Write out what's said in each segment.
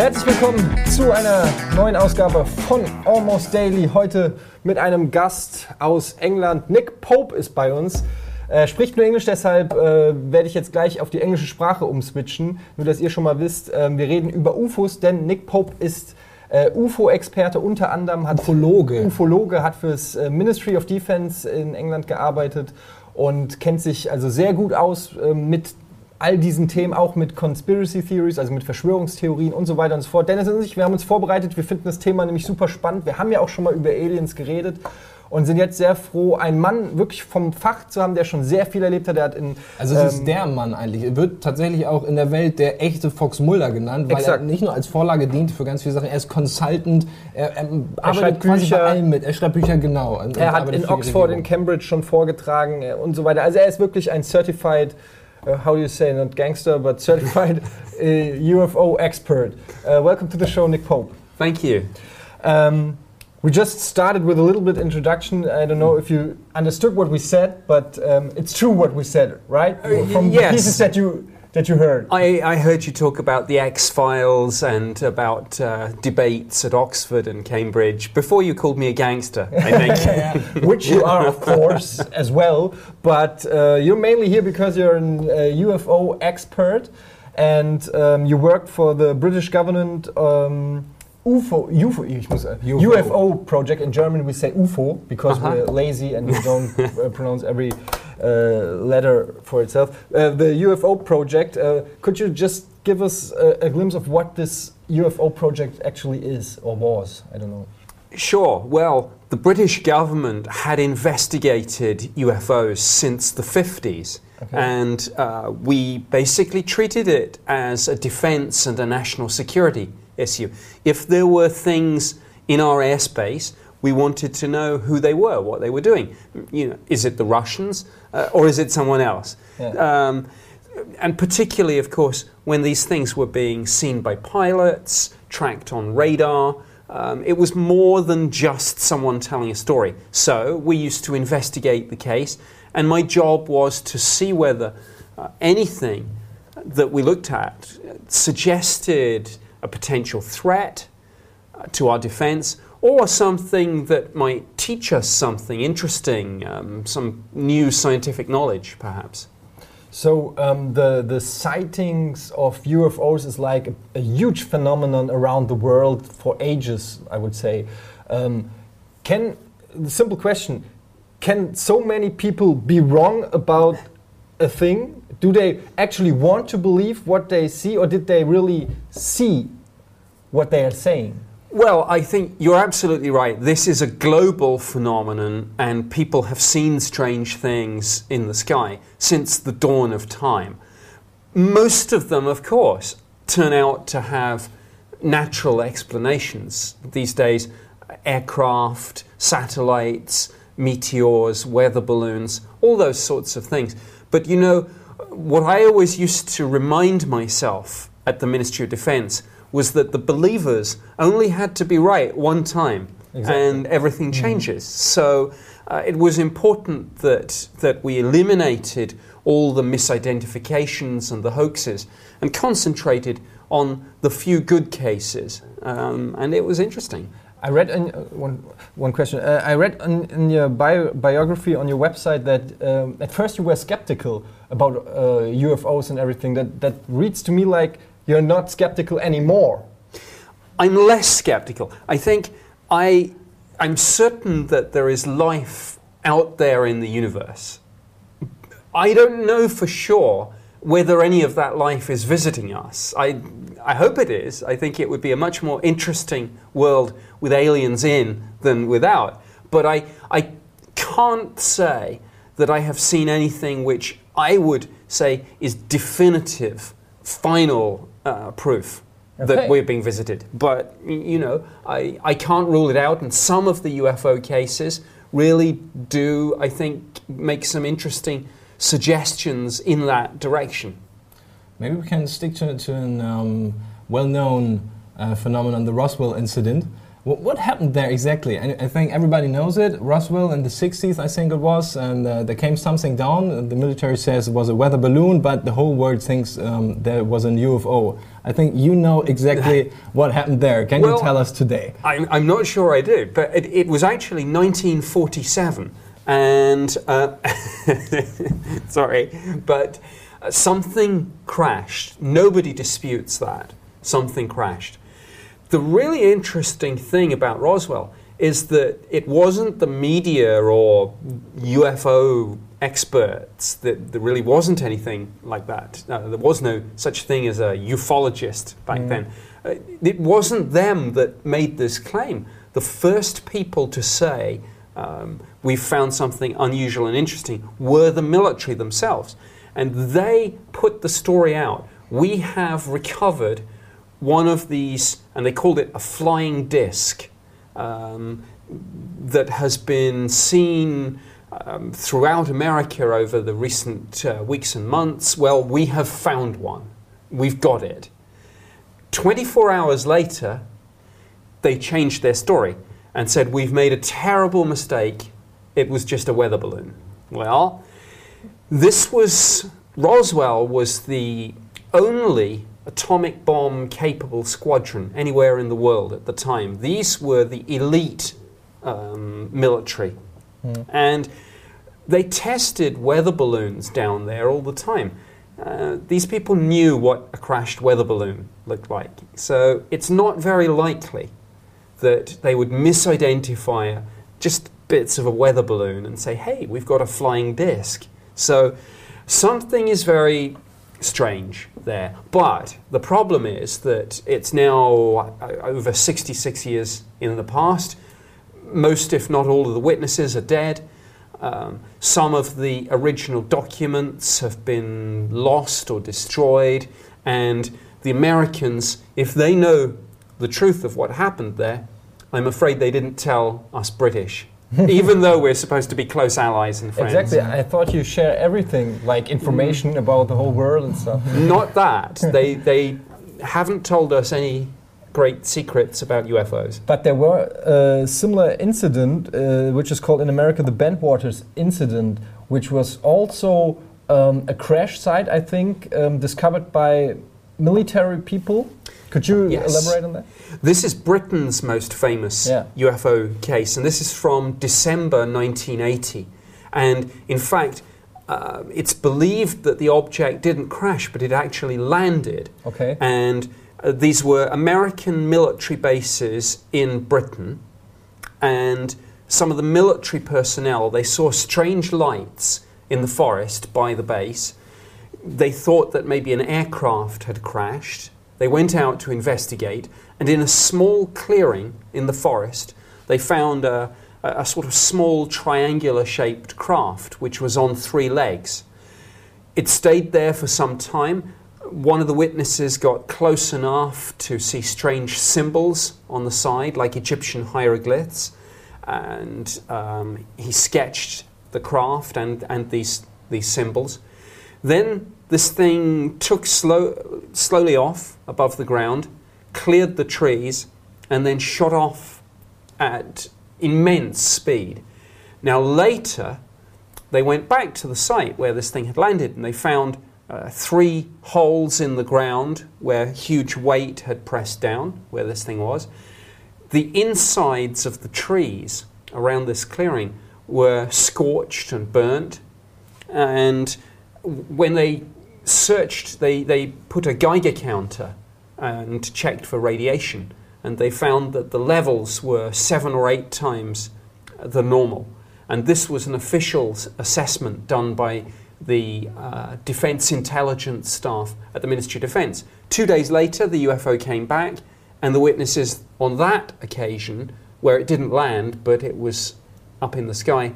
Herzlich willkommen zu einer neuen Ausgabe von Almost Daily. Heute mit einem Gast aus England. Nick Pope ist bei uns. Er spricht nur Englisch, deshalb äh, werde ich jetzt gleich auf die englische Sprache umswitchen. Nur, dass ihr schon mal wisst, äh, wir reden über UFOs, denn Nick Pope ist äh, UFO-Experte, unter anderem hat Ufologe. Ufologe, hat fürs äh, Ministry of Defense in England gearbeitet und kennt sich also sehr gut aus äh, mit all diesen Themen, auch mit Conspiracy Theories, also mit Verschwörungstheorien und so weiter und so fort. Dennis und ich, wir haben uns vorbereitet, wir finden das Thema nämlich super spannend. Wir haben ja auch schon mal über Aliens geredet und sind jetzt sehr froh, einen Mann wirklich vom Fach zu haben, der schon sehr viel erlebt hat. Der hat in, Also es ähm, ist der Mann eigentlich. Er wird tatsächlich auch in der Welt der echte Fox Mulder genannt, weil Exakt. er nicht nur als Vorlage dient für ganz viele Sachen, er ist Consultant, er, er arbeitet schreibt quasi Bücher. bei allem mit. Er schreibt Bücher genau. Er hat in Oxford, in. Cambridge schon vorgetragen äh, und so weiter. Also er ist wirklich ein Certified, uh, how do you say, not gangster, but Certified uh, UFO expert. Uh, welcome to the show, Nick Pope. Thank you. Um, we just started with a little bit introduction. I don't know if you understood what we said, but um, it's true what we said, right? y- From the pieces that you that you heard. I, I heard you talk about the X Files and about uh, debates at Oxford and Cambridge before you called me a gangster, I think. which you are, of course, as well. But uh, you're mainly here because you're an uh, UFO expert, and um, you worked for the British government um, UFO, UFO, uh, UFO. UFO project. In German, we say UFO because Uh-huh. we're lazy and we don't uh, pronounce every uh, letter for itself. Uh, the UFO project. Uh, could you just give us a, a glimpse of what this UFO project actually is or was? I don't know. Sure. Well, the British government had investigated UFOs since the 50s. Okay. And uh, we basically treated it as a defense and a national security issue. If there were things in our airspace, we wanted to know who they were, what they were doing. You know, is it the Russians uh, or is it someone else? Yeah. Um, and particularly, of course, when these things were being seen by pilots, tracked on radar, um, it was more than just someone telling a story. So we used to investigate the case, and my job was to see whether uh, anything that we looked at suggested a potential threat uh, to our defense or something that might teach us something interesting, um, some new scientific knowledge, perhaps. So um, the the sightings of UFOs is like a, a huge phenomenon around the world for ages. I would say. Um, can the simple question: Can so many people be wrong about a thing? Do they actually want to believe what they see, or did they really see what they are saying? Well, I think you're absolutely right. This is a global phenomenon, and people have seen strange things in the sky since the dawn of time. Most of them, of course, turn out to have natural explanations. These days, aircraft, satellites, meteors, weather balloons, all those sorts of things. But you know, what I always used to remind myself at the Ministry of Defense was that the believers only had to be right one time Exactly. and everything changes. So uh, it was important that, that we eliminated all the misidentifications and the hoaxes and concentrated on the few good cases. Um, and it was interesting. I read in, uh, one, one question. Uh, I read in, in your bio, biography on your website that um, at first you were skeptical about uh, UFOs and everything. That that reads to me like you're not skeptical anymore. I'm less skeptical. I think I, I'm certain that there is life out there in the universe. I don't know for sure whether any of that life is visiting us. I, I hope it is. I think it would be a much more interesting world with aliens in than without. But I, I can't say that I have seen anything which I would say is definitive, final uh, proof Okay. that we're being visited. But, you know, I, I can't rule it out. And some of the UFO cases really do, I think, make some interesting suggestions in that direction. Maybe we can stick to, to a um, well known uh, phenomenon, the Roswell incident. What, what happened there exactly? I, I think everybody knows it. Roswell in the 60s, I think it was, and uh, there came something down. The military says it was a weather balloon, but the whole world thinks um, there was an UFO. I think you know exactly what happened there. Can Well, you tell us today? I'm, I'm not sure I do, but it, it was actually 1947, and uh, sorry, but uh, something crashed. Nobody disputes that something crashed. The really interesting thing about Roswell is that it wasn't the media or UFO experts that there really wasn't anything like that. Uh, there was no such thing as a ufologist back then. Uh, it wasn't them that made this claim. The first people to say um, we found something unusual and interesting were the military themselves, and they put the story out. We have recovered one of these, and they called it a flying disc, um, that has been seen um, throughout America over the recent uh, weeks and months. Well, we have found one. We've got it. 24 hours later, they changed their story and said, We've made a terrible mistake. It was just a weather balloon. Well, this was, Roswell was the only atomic bomb capable squadron anywhere in the world at the time. These were the elite um, military. And they tested weather balloons down there all the time. Uh, these people knew what a crashed weather balloon looked like. So it's not very likely that they would misidentify just bits of a weather balloon and say, hey, we've got a flying disc. So something is very strange there. But the problem is that it's now uh, over 66 years in the past. Most, if not all, of the witnesses are dead. Um, some of the original documents have been lost or destroyed, and the Americans, if they know the truth of what happened there, I'm afraid they didn't tell us British, even though we're supposed to be close allies and friends. Exactly. I thought you share everything, like information about the whole world and stuff. Not that. they, they haven't told us any great secrets about UFOs. But there were a similar incident, uh, which is called in America the Bentwaters incident, which was also um, a crash site, I think, um, discovered by military people. Could you Yes. elaborate on that? This is Britain's most famous Yeah. UFO case, and this is from December 1980. And in fact, uh, it's believed that the object didn't crash, but it actually landed. Okay. And uh, these were American military bases in Britain, and some of the military personnel they saw strange lights in the forest by the base. They thought that maybe an aircraft had crashed. They went out to investigate, and in a small clearing in the forest, they found a, a sort of small triangular shaped craft which was on three legs. It stayed there for some time. One of the witnesses got close enough to see strange symbols on the side, like Egyptian hieroglyphs, and um, he sketched the craft and, and these, these symbols. Then this thing took slow, slowly off above the ground, cleared the trees, and then shot off at immense speed. Now, later, they went back to the site where this thing had landed and they found uh, three holes in the ground where huge weight had pressed down, where this thing was. The insides of the trees around this clearing were scorched and burnt. And when they searched, they, they put a Geiger counter and checked for radiation. And they found that the levels were seven or eight times the normal. And this was an official assessment done by the uh, Defense Intelligence staff at the Ministry of Defense. Two days later, the UFO came back, and the witnesses on that occasion, where it didn't land but it was up in the sky,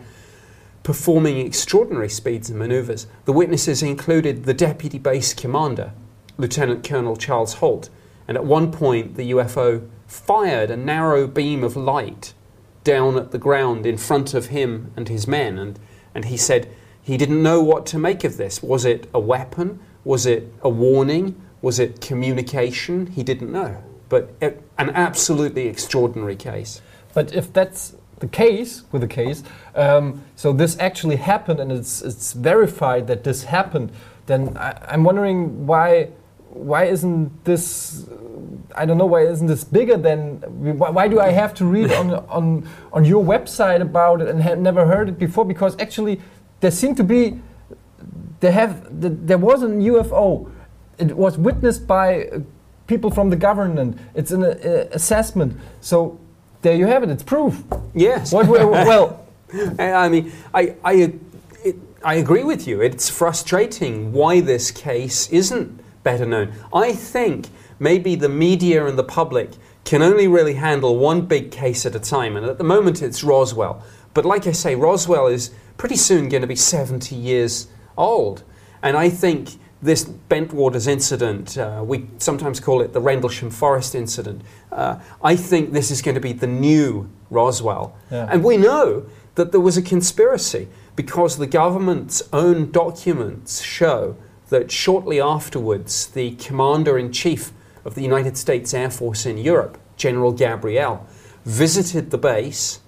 performing extraordinary speeds and maneuvers. The witnesses included the Deputy Base Commander, Lieutenant Colonel Charles Halt, and at one point the UFO fired a narrow beam of light down at the ground in front of him and his men, and, and he said he didn't know what to make of this. Was it a weapon? Was it a warning? Was it communication? He didn't know. but a- an absolutely extraordinary case. But if that's the case with the case, um, so this actually happened and it's it's verified that this happened, then I, I'm wondering why why isn't this I don't know why isn't this bigger than why, why do I have to read on on on your website about it and have never heard it before? Because actually there seem to be there have th- there was an UFO it was witnessed by uh, people from the government. It's an uh, assessment. So there you have it it's proof Yes. what, well, I mean, I, I, it, I agree with you. It's frustrating why this case isn't better known. I think maybe the media and the public can only really handle one big case at a time, and at the moment it's Roswell. But like I say, Roswell is pretty soon going to be 70 years old. And I think this Bentwaters incident, uh, we sometimes call it the Rendlesham Forest incident, uh, I think this is going to be the new Roswell. Yeah. And we know that there was a conspiracy because the government's own documents show that shortly afterwards, the commander in chief of the United States Air Force in Europe, General Gabriel, visited the base,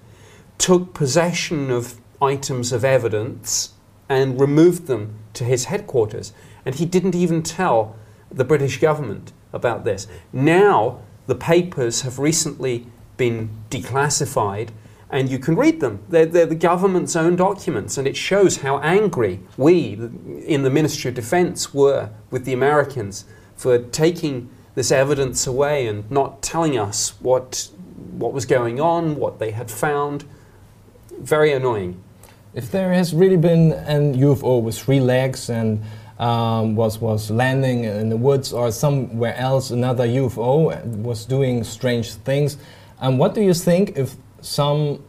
took possession of items of evidence, and removed them to his headquarters. And he didn't even tell the British government about this. Now, the papers have recently been declassified and you can read them. They're, they're the government's own documents, and it shows how angry we in the Ministry of Defense were with the Americans for taking this evidence away and not telling us what, what was going on, what they had found. Very annoying. If there has really been an UFO with three legs and um, was was landing in the woods or somewhere else, another UFO was doing strange things, um, what do you think if some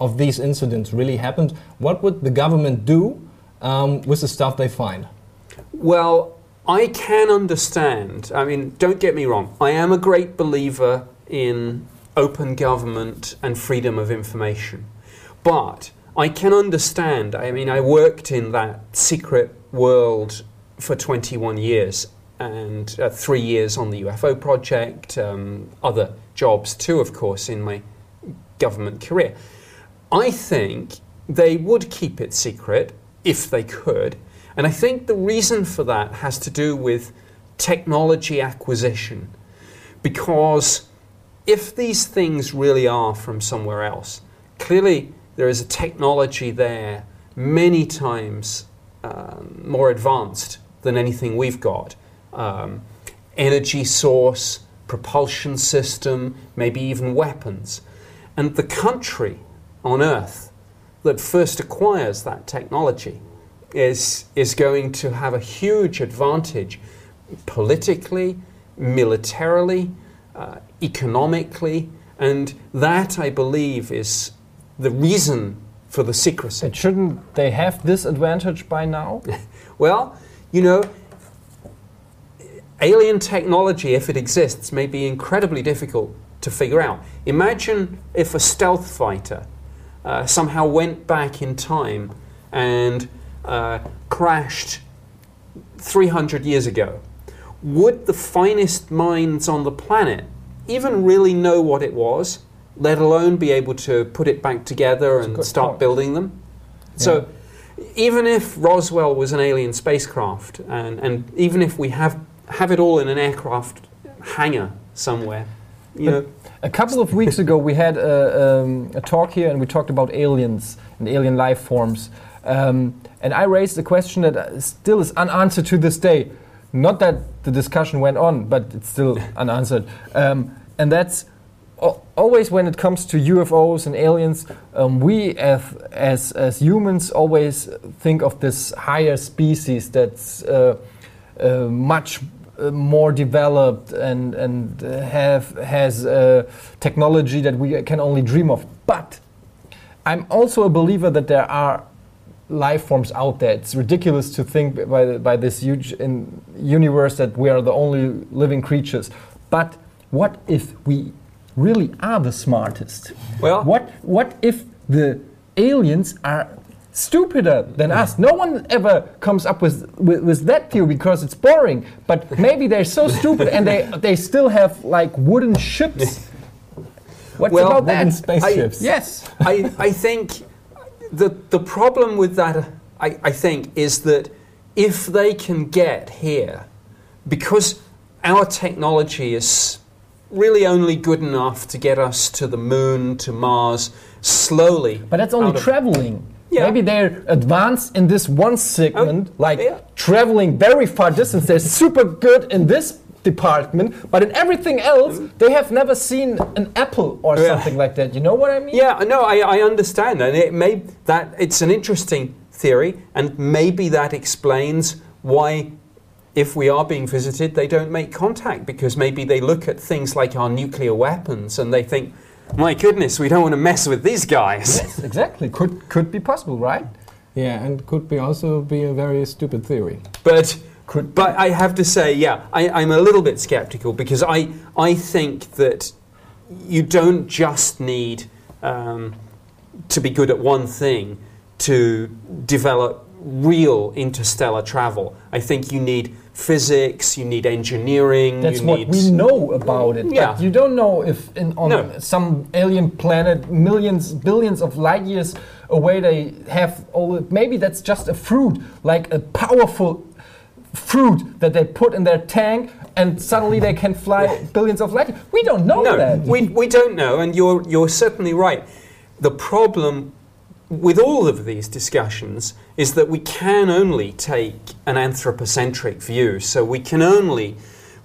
of these incidents really happened? What would the government do um, with the stuff they find? Well, I can understand. I mean, don't get me wrong. I am a great believer in open government and freedom of information. But I can understand. I mean, I worked in that secret world for 21 years and uh, three years on the UFO project, um, other jobs too, of course, in my government career. I think they would keep it secret if they could. And I think the reason for that has to do with technology acquisition. Because if these things really are from somewhere else, clearly there is a technology there many times um, more advanced than anything we've got. Um, energy source, propulsion system, maybe even weapons. And the country on Earth that first acquires that technology is, is going to have a huge advantage politically, militarily, uh, economically, and that, I believe, is the reason for the secrecy. and shouldn't they have this advantage by now Well, you know, alien technology, if it exists, may be incredibly difficult to figure out. Imagine if a stealth fighter uh, somehow went back in time and uh, crashed 300 years ago. Would the finest minds on the planet even really know what it was, let alone be able to put it back together and start point. building them? So, even if Roswell was an alien spacecraft, and, and even if we have, have it all in an aircraft hangar somewhere, you know, A couple of weeks ago, we had a, um, a talk here and we talked about aliens and alien life forms. Um, and I raised a question that still is unanswered to this day. Not that the discussion went on, but it's still unanswered. Um, and that's always when it comes to UFOs and aliens, um, we as, as, as humans always think of this higher species that's uh, uh, much uh, more developed and and have has uh, technology that we can only dream of. But I'm also a believer that there are life forms out there. It's ridiculous to think by by this huge universe that we are the only living creatures. But what if we really are the smartest? Well- what what if the aliens are stupider than us. No one ever comes up with, with with that theory because it's boring. But maybe they're so stupid and they they still have like wooden ships. What's Well, about Wooden that? spaceships. Yes. I, I think the, the problem with that, I, I think, is that if they can get here, because our technology is really only good enough to get us to the moon, to Mars, slowly. But that's only traveling. Yeah. Maybe they're advanced in this one segment, Oh, like yeah. traveling very far distance. They're super good in this department, but in everything else, mm. they have never seen an apple or Yeah. something like that. You know what I mean? Yeah, no, I, I understand, and it may that it's an interesting theory, and maybe that explains why, if we are being visited, they don't make contact because maybe they look at things like our nuclear weapons and they think, my goodness, we don't want to mess with these guys. Yes, exactly. Could could be possible, right? Yeah, and could be also be a very stupid theory. But Could but I have to say, yeah, I, I'm a little bit skeptical because I I think that you don't just need um, to be good at one thing to develop real interstellar travel. I think you need physics, you need engineering. That's you what need we know about it. Yeah. But you don't know if in, on No. some alien planet, millions, billions of light years away, they have all. Maybe that's just a fruit, like a powerful fruit that they put in their tank, and suddenly they can fly billions of light. years. We don't know No, that. we, we don't know, and you're, you're certainly right. The problem with all of these discussions is that we can only take an anthropocentric view, so we can only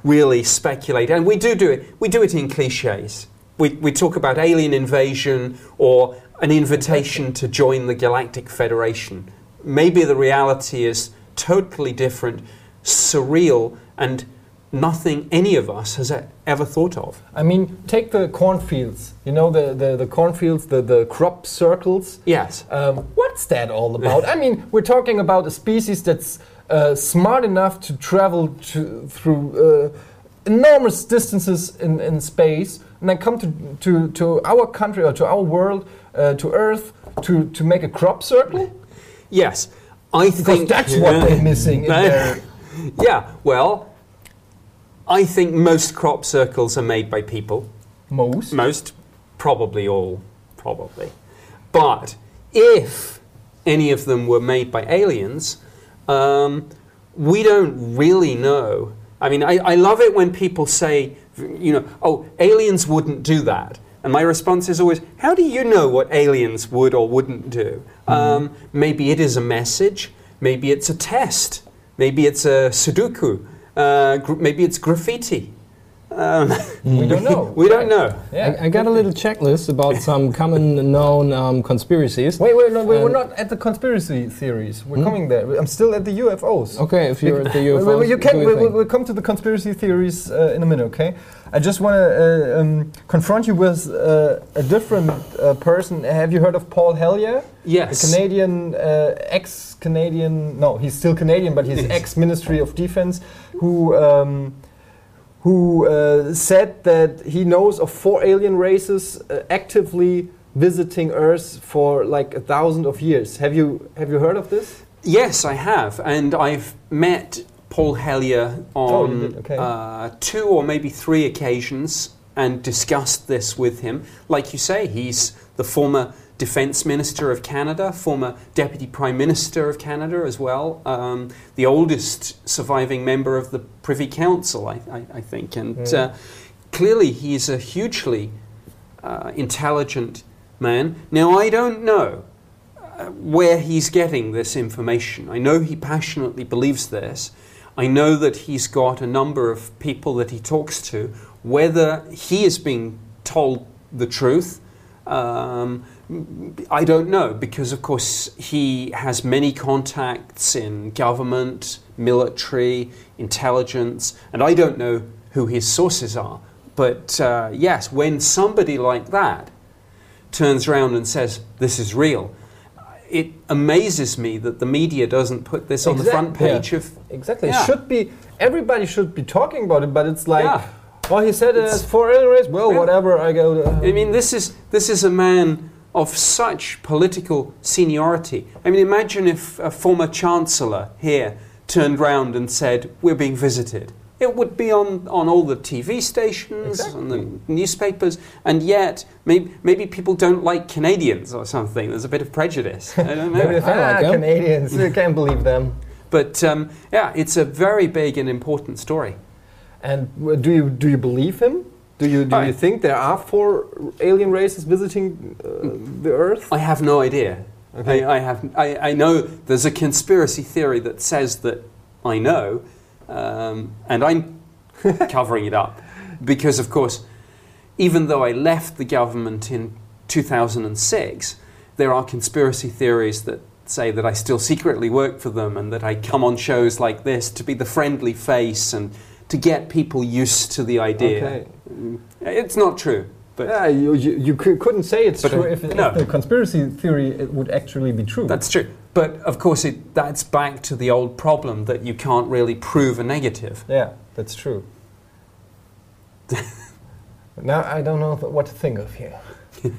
really speculate, and we do do it. We do it in cliches. We, we talk about alien invasion or an invitation to join the Galactic Federation. Maybe the reality is totally different, surreal, and nothing any of us has ever thought of. I mean, take the cornfields. You know the the, the cornfields, the the crop circles. Yes. Um, what's that all about? I mean, we're talking about a species that's uh, smart enough to travel to, through uh, enormous distances in, in space and then come to, to, to our country or to our world, uh, to Earth, to, to make a crop circle? Yes, I Because think that's what they're missing in their. Yeah, well, I think most crop circles are made by people. Most. Most, probably all, probably. But if any of them were made by aliens, um, we don't really know. I mean, I, I love it when people say, you know, oh, aliens wouldn't do that. And my response is always, how do you know what aliens would or wouldn't do? Um, maybe it is a message, maybe it's a test, maybe it's a Sudoku, uh, maybe it's graffiti. Um, We don't know. we don't know. Yeah. I, I got a little checklist about some common known um, conspiracies. Wait, wait, no, wait, we're not at the conspiracy theories. We're coming there. I'm still at the UFOs. Okay, if you're at the Wait, wait, UFOs, wait, you do can, your we, thing. will come to the conspiracy theories uh, in a minute, okay? I just want to uh, um, confront you with uh, a different uh, person. Have you heard of Paul Hellyer? Yes. The Canadian, uh, ex-Canadian, no, he's still Canadian, but he's ex-Ministry of Defense, who um, who uh, said that he knows of four alien races uh, actively visiting Earth for like a thousand of years. Have you have you heard of this? Yes, I have, and I've met Paul Hellyer Oh, on okay. uh, two or maybe three occasions and discussed this with him. Like you say, he's the former Defence Minister of Canada, former Deputy Prime Minister of Canada as well, um, the oldest surviving member of the Privy Council, I, I, I think, and Mm. uh, clearly he's a hugely uh, intelligent man. Now, I don't know uh, where he's getting this information. I know he passionately believes this. I know that he's got a number of people that he talks to. Whether he is being told the truth, um, I don't know because, of course, he has many contacts in government, military, intelligence, and I don't know who his sources are. But uh, yes, when somebody like that turns around and says, This is real, it amazes me that the media doesn't put this on the front page yeah. of. Exactly. Yeah. It should be everybody should be talking about it, but it's like, Yeah. oh, he said It's- it's for alien race. Well, Yeah. whatever. I go. To, I mean, this is, this is a man of such political seniority. I mean, imagine if a former chancellor here turned round and said, We're being visited. It would be on, on all the TV stations, Exactly. on the newspapers, and yet maybe, maybe people don't like Canadians or something. There's a bit of prejudice. I don't know. Maybe they know. think, I like ah, them." Canadians, you can't believe them. But um, yeah, it's a very big and important story. And do you do you believe him? Do you do you think there are four alien races visiting uh, the Earth? I have no idea. Okay. I, I have. I, I know there's a conspiracy theory that says that I know, um, and I'm covering it up because, of course, even though I left the government in 2006, there are conspiracy theories that say that I still secretly work for them and that I come on shows like this to be the friendly face and to get people used to the idea. Okay. It's not true, but Yeah, you, you, you couldn't say it's true uh, if, if no. the conspiracy theory it would actually be true. That's true. But of course, it, that's back to the old problem that you can't really prove a negative. yeah, that's true. now I don't know th- what to think of here.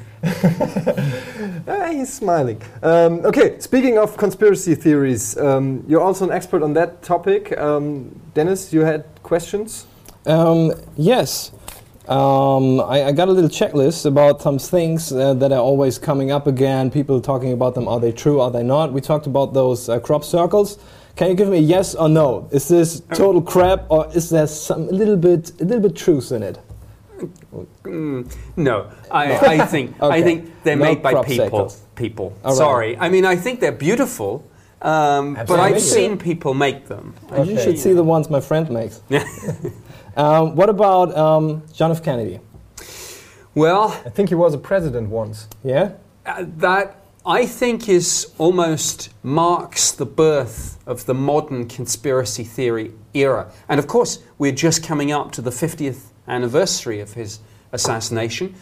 Ah, he's smiling. Um, okay, speaking of conspiracy theories, um, you're also an expert on that topic. Um, Dennis, you had questions? Um, yes. Um, I, I got a little checklist about some things uh, that are always coming up again. People talking about them. Are they true? Are they not? We talked about those uh, crop circles. Can you give me a yes or no? Is this total crap, or is there some a little bit a little bit truth in it? Mm, no, I, I think I think they're No made by people. circles. People. All right. Sorry. I mean, I think they're beautiful, um, but I've seen people make them. Uh, You should see the ones my friend makes. um, what about um, John F. Kennedy? Well, I think he was a president once. Yeah. Uh, that I think is almost marks the birth of the modern conspiracy theory era. And of course, we're just coming up to the 50th anniversary of his assassination.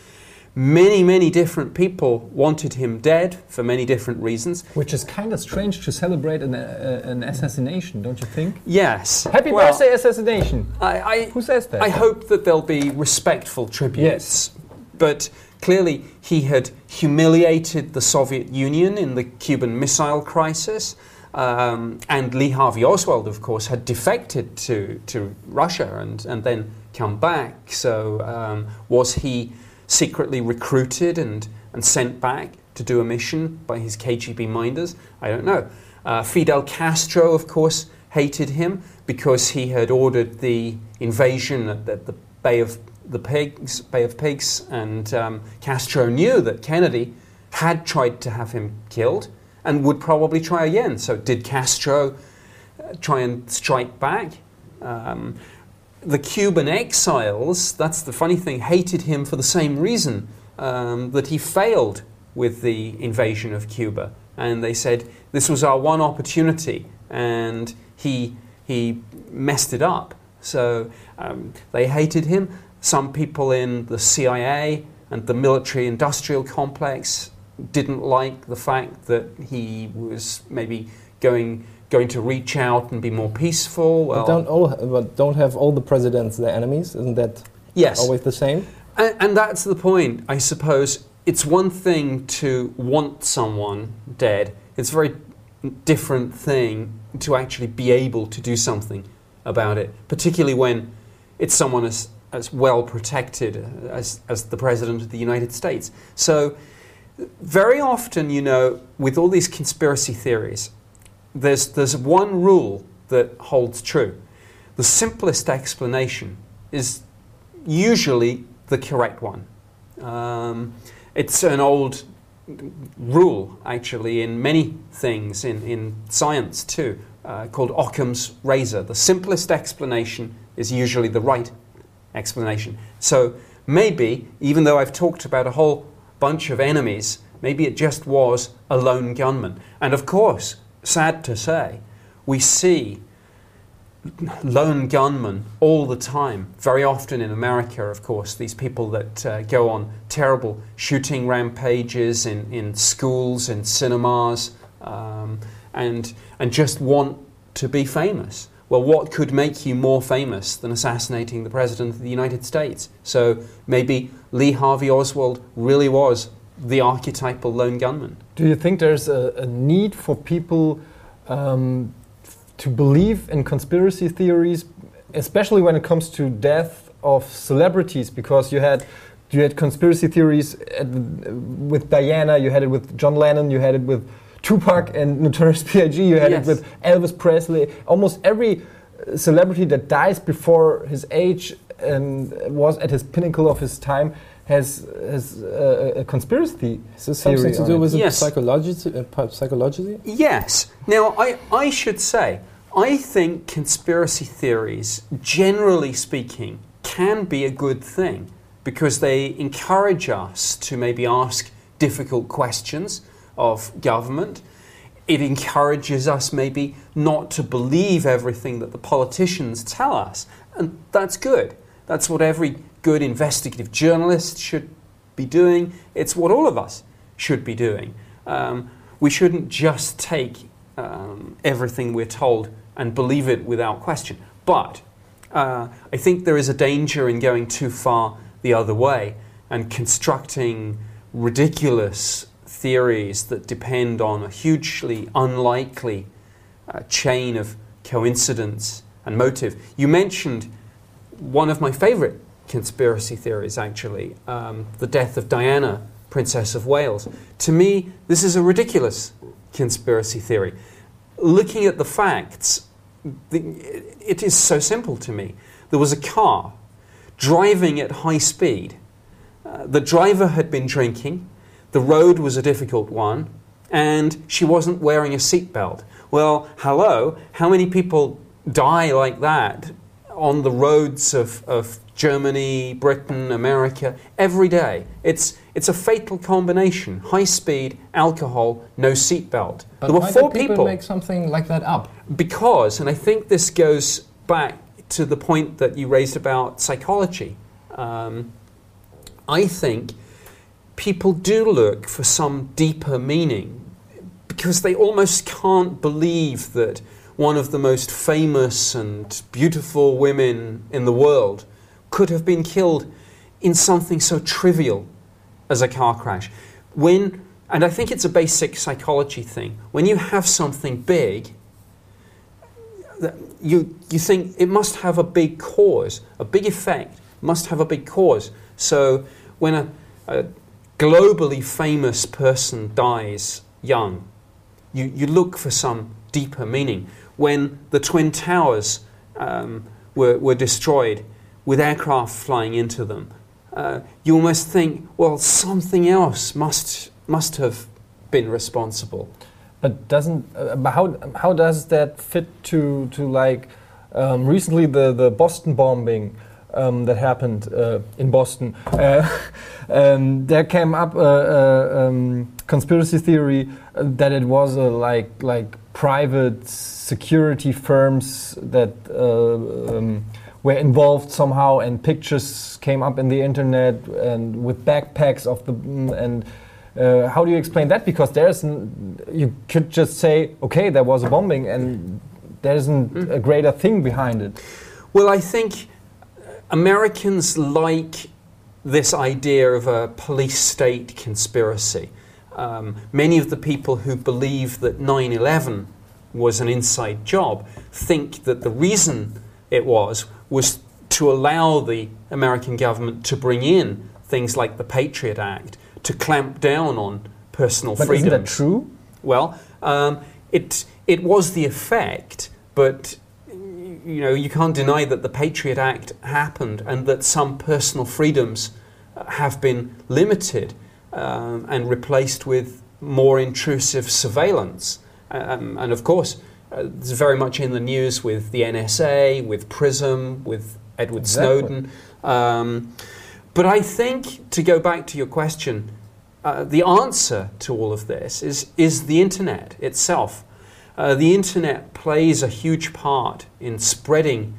Many, many different people wanted him dead for many different reasons. Which is kind of strange to celebrate an, uh, an assassination, don't you think? Yes. Happy well, birthday, assassination! I, I, Who says that? I hope that there'll be respectful tributes. Yes. But clearly, he had humiliated the Soviet Union in the Cuban Missile Crisis. Um, and Lee Harvey Oswald, of course, had defected to, to Russia and, and then come back. So, um, was he secretly recruited and, and sent back to do a mission by his KGB minders? I don't know. Uh, Fidel Castro, of course, hated him because he had ordered the invasion at the, the Bay of the Pigs, Bay of Pigs, and um, Castro knew that Kennedy had tried to have him killed and would probably try again. So, did Castro uh, try and strike back? Um, the Cuban exiles, that's the funny thing, hated him for the same reason um, that he failed with the invasion of Cuba. And they said this was our one opportunity, and he, he messed it up. So um, they hated him. Some people in the CIA and the military industrial complex didn't like the fact that he was maybe going going to reach out and be more peaceful. But don't all but don't have all the presidents their enemies? Isn't that yes, always the same? and, and that's the point, I suppose. It's one thing to want someone dead. It's a very different thing to actually be able to do something about it, particularly when it's someone as, as well protected as, as the President of the United States. So, very often, you know, with all these conspiracy theories, there's, there's one rule that holds true. The simplest explanation is usually the correct one. Um, it's an old rule, actually, in many things, in, in science too, uh, called Occam's razor. The simplest explanation is usually the right explanation. So maybe, even though I've talked about a whole bunch of enemies, maybe it just was a lone gunman. And of course, sad to say, we see lone gunmen all the time. Very often in America, of course, these people that uh, go on terrible shooting rampages in, in schools, in cinemas, um, and, and just want to be famous. Well, what could make you more famous than assassinating the President of the United States? So maybe Lee Harvey Oswald really was the archetypal lone gunman. Do you think there's a, a need for people um, to believe in conspiracy theories, especially when it comes to death of celebrities? Because you had you had conspiracy theories at, with Diana, you had it with John Lennon, you had it with Tupac and Notorious B.I.G., you had Yes. it with Elvis Presley. Almost every uh, celebrity that dies before his age and was at his pinnacle of his time has has uh, a conspiracy. Is this something to do it. with Yes. psychology? Uh, pi- psychology? Yes. Now, I, I should say, I think conspiracy theories, generally speaking, can be a good thing because they encourage us to maybe ask difficult questions of government. It encourages us maybe not to believe everything that the politicians tell us. And that's good. That's what every good investigative journalist should be doing. It's what all of us should be doing. Um, we shouldn't just take um, everything we're told and believe it without question. But uh, I think there is a danger in going too far the other way and constructing ridiculous theories that depend on a hugely unlikely uh, chain of coincidence and motive. You mentioned one of my favorite conspiracy theories, actually, um, the death of Diana, Princess of Wales. To me, this is a ridiculous conspiracy theory. Looking at the facts, the, it is so simple to me. There was a car driving at high speed. Uh, the driver had been drinking, the road was a difficult one, and she wasn't wearing a seatbelt. Well, hello, how many people die like that on the roads of, of Germany, Britain, America every day? It's, it's a fatal combination high speed, alcohol, no seatbelt. But there were why four people, people make something like that up? because, and I think this goes back to the point that you raised about psychology. Um, I think people do look for some deeper meaning because they almost can't believe that one of the most famous and beautiful women in the world could have been killed in something so trivial as a car crash. When, and I think it's a basic psychology thing, when you have something big, you, you think it must have a big cause, a big effect, must have a big cause. So when a, a globally famous person dies young, you, you look for some deeper meaning. When the Twin Towers um, were, were destroyed with aircraft flying into them, uh, you almost think, well, something else must, must have been responsible. But doesn't uh, but how how does that fit to to like um, recently the the Boston bombing um, that happened uh, in Boston? Uh, um, there came up a, a um, conspiracy theory uh, that it was a like like private security firms that. Were involved somehow, and pictures came up in the internet, and with backpacks of the and uh, how do you explain that? Because there's, you could just say, okay, there was a bombing, and there isn't a greater thing behind it. Well, I think Americans like this idea of a police state conspiracy. Um, many of the people who believe that 9 11 was an inside job think that the reason it was was to allow the American government to bring in things like the Patriot Act to clamp down on personal But freedoms. isn't that true? Well, um, it it was the effect, but you know you can't deny that the Patriot Act happened and that some personal freedoms uh, have been limited um, and replaced with more intrusive surveillance. Um, and of course, uh, it's very much in the news with the NSA, with PRISM, with Edward Exactly. Snowden. Um, but I think, to go back to your question, uh, the answer to all of this is, is the internet itself. Uh, the internet plays a huge part in spreading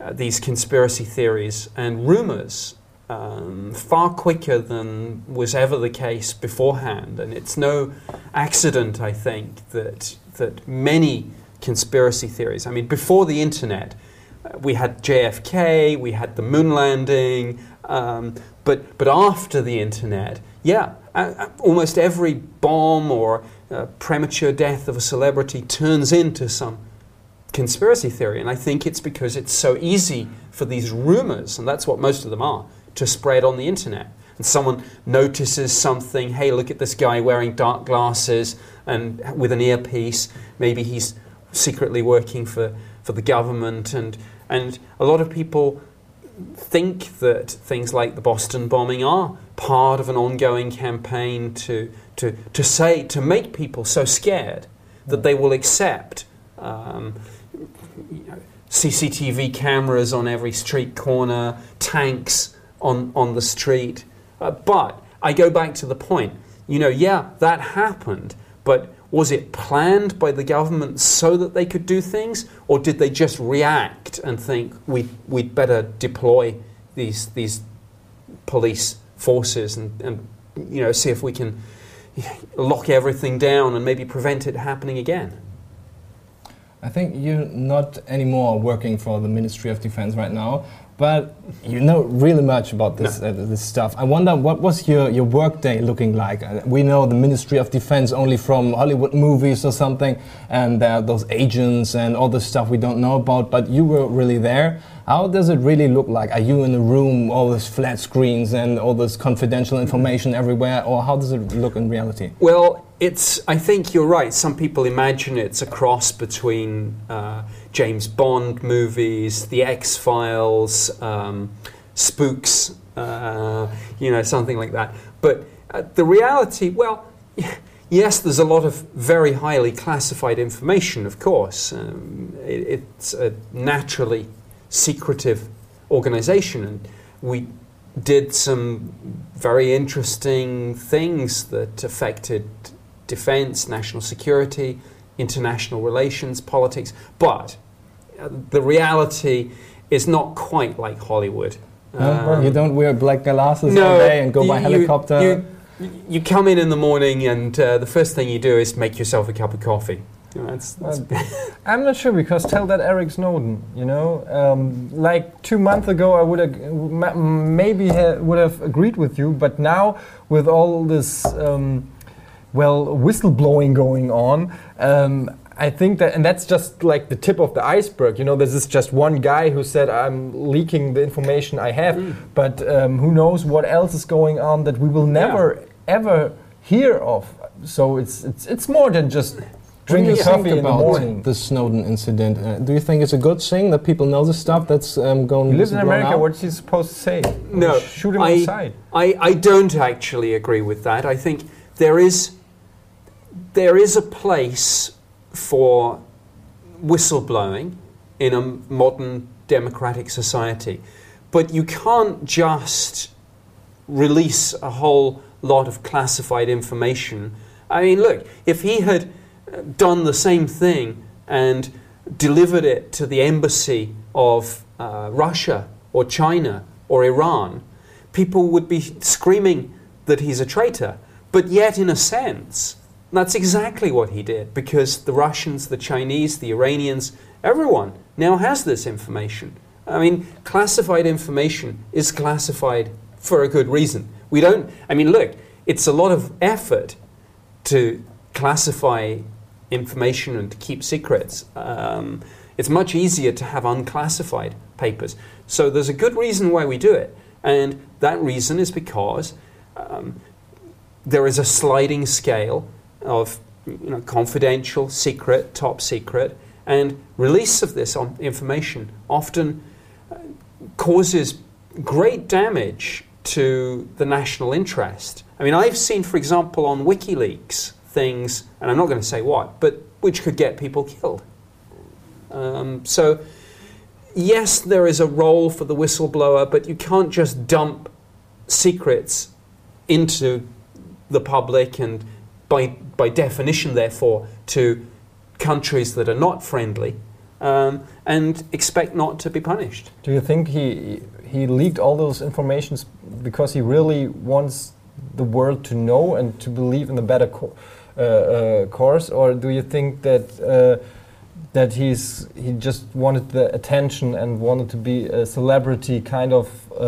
uh, these conspiracy theories and rumors um, far quicker than was ever the case beforehand. And it's no accident, I think, that, that many conspiracy theories, I mean, before the internet, we had JFK, we had the moon landing, um, but, but after the internet, yeah, almost every bomb or uh, premature death of a celebrity turns into some conspiracy theory. And I think it's because it's so easy for these rumors, and that's what most of them are, to spread on the internet. And someone notices something, hey, look at this guy wearing dark glasses and with an earpiece. Maybe he's secretly working for, for the government. And, and a lot of people think that things like the Boston bombing are part of an ongoing campaign to, to, to say, to make people so scared that they will accept um, you know, CCTV cameras on every street corner, tanks on, on the street. Uh, but I go back to the point. You know, yeah, that happened, but was it planned by the government so that they could do things, or did they just react and think we we'd better deploy these these police forces and, and you know see if we can lock everything down and maybe prevent it happening again? I think you're not anymore working for the Ministry of Defense right now, but you know really much about this, No. uh, this stuff. I wonder what was your, your work day looking like? Uh, we know the Ministry of Defense only from Hollywood movies or something, and uh, those agents and all the stuff we don't know about, but you were really there. How does it really look like? Are you in a room, all these flat screens and all this confidential information everywhere, or how does it look in reality? Well, it's. I think you're right. Some people imagine it's a cross between uh, James Bond movies, The X Files, um, Spooks, uh, you know, something like that. But uh, the reality, well, yes, there's a lot of very highly classified information. Of course, um, it, it's a naturally secretive organization, and we did some very interesting things that affected defense, national security, international relations, politics. But the reality is not quite like Hollywood. Um, you don't wear black glasses all day and go by you- helicopter. You, you come in in the morning, and uh, the first thing you do is make yourself a cup of coffee. That's, that's I'm not sure because tell that Eric Snowden, you know, um, like two months ago I would have ma- maybe ha- would have agreed with you, but now with all this, um, well, whistleblowing going on, um, I think that, and that's just like the tip of the iceberg. You know, this is just one guy who said I'm leaking the information I have, Mm. but um, who knows what else is going on that we will never ever hear of. So it's it's it's more than just drinking coffee in the morning. the Snowden incident? Uh, do you think it's a good thing that people know the stuff that's um, going? He lives in America. out? What's he supposed to say? No, shoot him I- outside. I, I don't actually agree with that. I think there is there is a place for whistleblowing in a modern democratic society, but you can't just release a whole lot of classified information. I mean, look, if he had uh, done the same thing and delivered it to the embassy of uh, Russia or China or Iran, people would be screaming that he's a traitor. But yet, in a sense, that's exactly what he did because the Russians, the Chinese, the Iranians, everyone now has this information. I mean, classified information is classified for a good reason. We don't, I mean, look, it's a lot of effort to classify information and to keep secrets. Um, it's much easier to have unclassified papers. So there's a good reason why we do it. And that reason is because um, there is a sliding scale of you know, confidential, secret, top secret, and release of this information often uh, causes great damage to the national interest. I mean, I've seen, for example, on WikiLeaks things, and I'm not going to say what, but which could get people killed. Um, so, yes, there is a role for the whistleblower, but you can't just dump secrets into the public and, by, by definition, therefore, to countries that are not friendly um, and expect not to be punished. Do you think he he leaked all those informations because he really wants the world to know and to believe in the better co- uh, uh, course, or do you think that uh, that he's he just wanted the attention and wanted to be a celebrity kind of uh,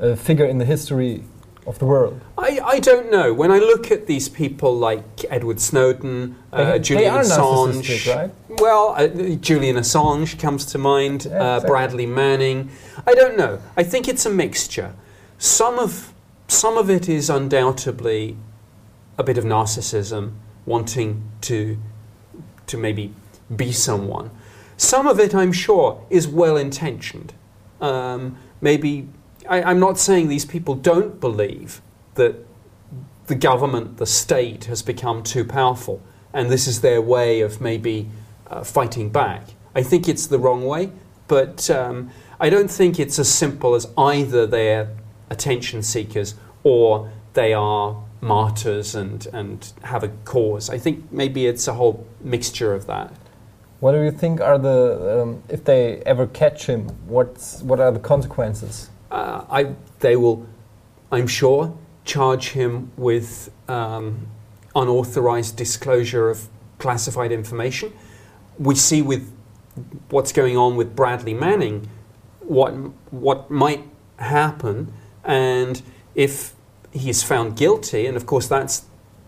uh, figure in the history of the world? I, I don't know. When I look at these people like Edward Snowden, They- uh, they Julian are Assange, right? well, uh, Julian Assange comes to mind, Yeah, uh, exactly. Bradley Manning. I don't know. I think it's a mixture. Some of some of it is undoubtedly a bit of narcissism, wanting to to maybe be someone. Some of it, I'm sure, is well intentioned. Um, maybe I, I'm not saying these people don't believe that the government, the state, has become too powerful, and this is their way of maybe uh, fighting back. I think it's the wrong way, but um, I don't think it's as simple as either they're attention seekers or they are martyrs and, and have a cause. I think maybe it's a whole mixture of that. What do you think are the um, if they ever catch him? What's what are the consequences? Uh, I, they will, I'm sure, charge him with um, unauthorized disclosure of classified information. We see with what's going on with Bradley Manning what, what might happen, and if he is found guilty, and of course that's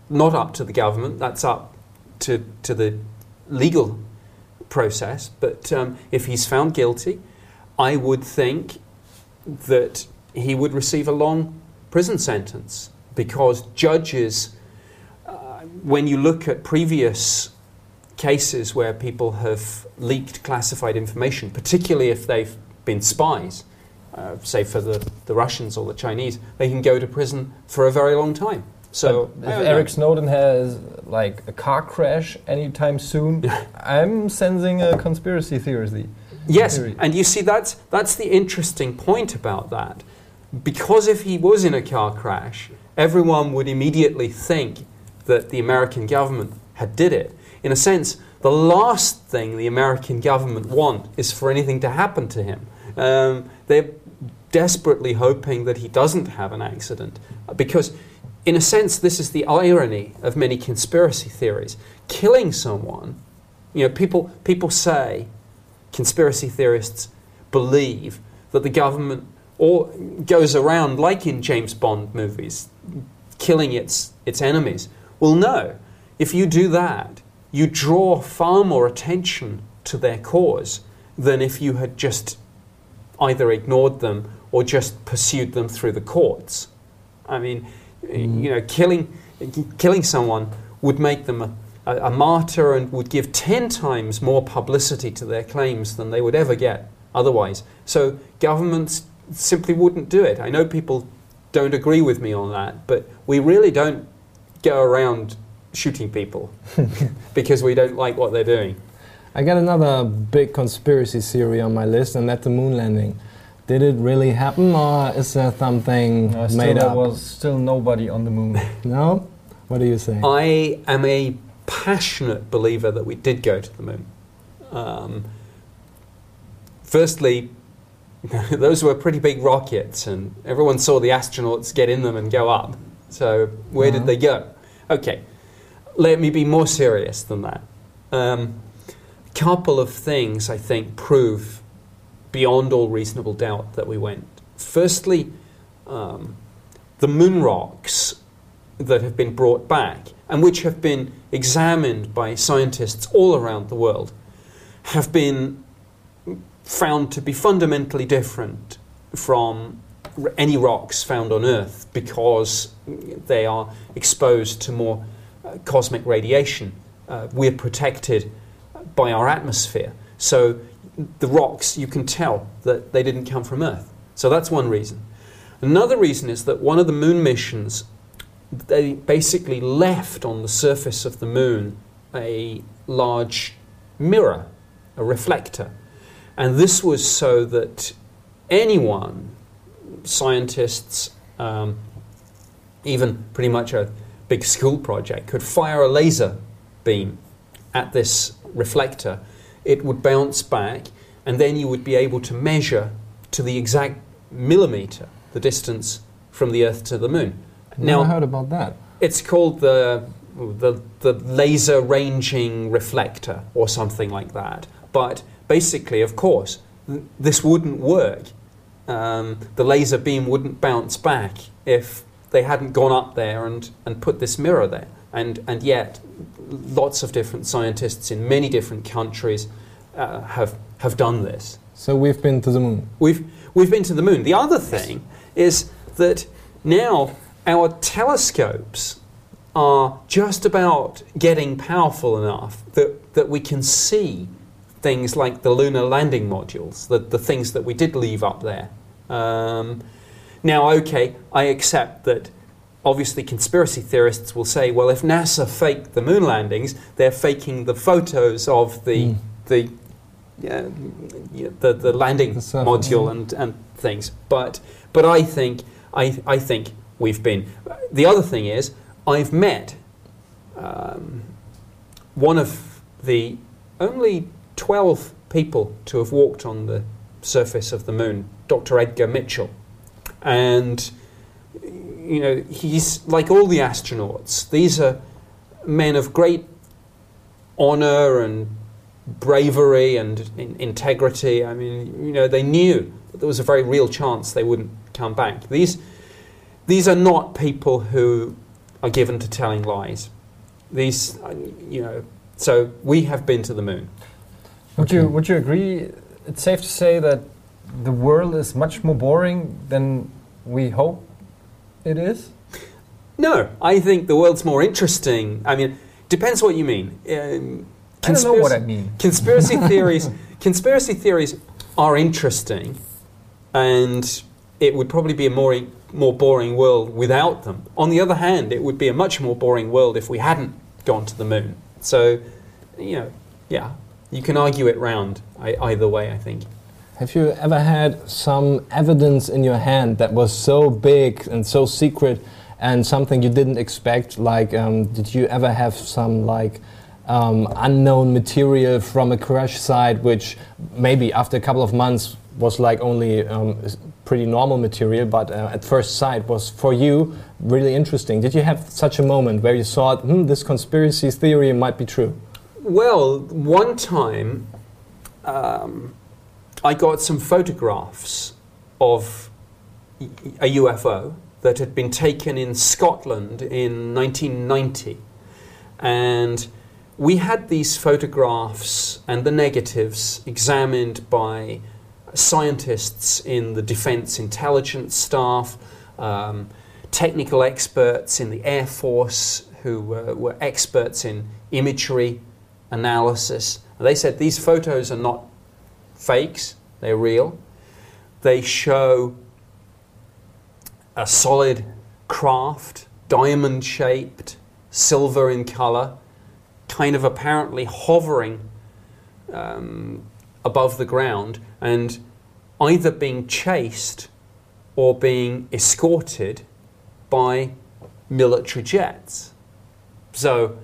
not up to the government, that's up to, to the legal process, but um, if he's found guilty, I would think that he would receive a long prison sentence because judges, uh, when you look at previous cases where people have leaked classified information, particularly if they've been spies, uh, say for the, the Russians or the Chinese, they can go to prison for a very long time. So But if Eric know. Snowden has like a car crash anytime soon, I'm sensing a conspiracy theory. Yes, theory. and you see that's that's the interesting point about that. Because if he was in a car crash, everyone would immediately think that the American government had did it. In a sense, the last thing the American government want is for anything to happen to him. Um, they're desperately hoping that he doesn't have an accident because in a sense this is the irony of many conspiracy theories killing someone you know people people say conspiracy theorists believe that the government or goes around like in James Bond movies killing its its enemies. Well no. If you do that you draw far more attention to their cause than if you had just either ignored them or just pursued them through the courts. I mean mm. you know killing killing someone would make them a, a, a martyr and would give 10 times more publicity to their claims than they would ever get otherwise. So governments simply wouldn't do it. I know people don't agree with me on that, but we really don't go around shooting people because we don't like what they're doing. I got another big conspiracy theory on my list, and that's the moon landing. Did it really happen, or is there something still, made there up? was still nobody on the moon. No? What do you say? I am a passionate believer that we did go to the moon. Um, firstly, those were pretty big rockets, and everyone saw the astronauts get in them and go up. So, where Uh-huh. did they go? Okay, let me be more serious than that. Um, couple of things I think prove beyond all reasonable doubt that we went. Firstly, um, the moon rocks that have been brought back and which have been examined by scientists all around the world have been found to be fundamentally different from any rocks found on Earth because they are exposed to more uh, cosmic radiation. Uh, we're protected by our atmosphere. So the rocks, you can tell that they didn't come from Earth. So that's one reason. Another reason is that one of the moon missions, they basically left on the surface of the moon a large mirror, a reflector. And this was so that anyone, scientists, um, even pretty much a big school project, could fire a laser beam at this reflector. It would bounce back, and then you would be able to measure to the exact millimeter the distance from the Earth to the moon. Never Now, heard about that. it's called the, the, the laser ranging reflector or something like that. But basically, of course, this wouldn't work. Um, the laser beam wouldn't bounce back if they hadn't gone up there and, and put this mirror there. And, and yet, lots of different scientists in many different countries uh, have, have done this. So we've been to the moon. We've, we've been to the moon. The other thing is that now our telescopes are just about getting powerful enough that, that we can see things like the lunar landing modules, the, the things that we did leave up there. Um, now, okay, I accept that obviously conspiracy theorists will say, well, if NASA faked the moon landings, they're faking the photos of the, Mm. the, yeah, yeah, the, the landing The surface, module yeah. and, and things. But, but I, think, I, I think we've been. The other thing is, I've met um, one of the only 12 people to have walked on the surface of the moon, Dr. Edgar Mitchell. And, you know, he's like all the astronauts. These are men of great honor and bravery and in- integrity. I mean, you know, they knew that there was a very real chance they wouldn't come back. These, these are not people who are given to telling lies. These, you know, so we have been to the moon. Would you would you agree? It's safe to say that the world is much more boring than we hope it is. No, I think the world's more interesting. I mean, depends what you mean. Um, I don't know what I conspiracy- mean. Conspiracy theories, conspiracy theories are interesting, and it would probably be a more more boring world without them. On the other hand, it would be a much more boring world if we hadn't gone to the moon. So, you know, yeah, you can argue it round I, either way. I think. Have you ever had some evidence in your hand that was so big and so secret and something you didn't expect? Like, um, did you ever have some like um, unknown material from a crash site, which maybe after a couple of months was like only um, pretty normal material, but uh, at first sight was for you really interesting? Did you have such a moment where you thought, hmm, this conspiracy theory might be true? Well, one time um, I got some photographs of a UFO that had been taken in Scotland in 1990. And we had these photographs and the negatives examined by scientists in the Defence Intelligence Staff, um, technical experts in the Air Force who uh, were experts in imagery analysis. And they said these photos are not fakes, they're real. They show a solid craft, diamond shaped, silver in colour, kind of apparently hovering um, above the ground and either being chased or being escorted by military jets. So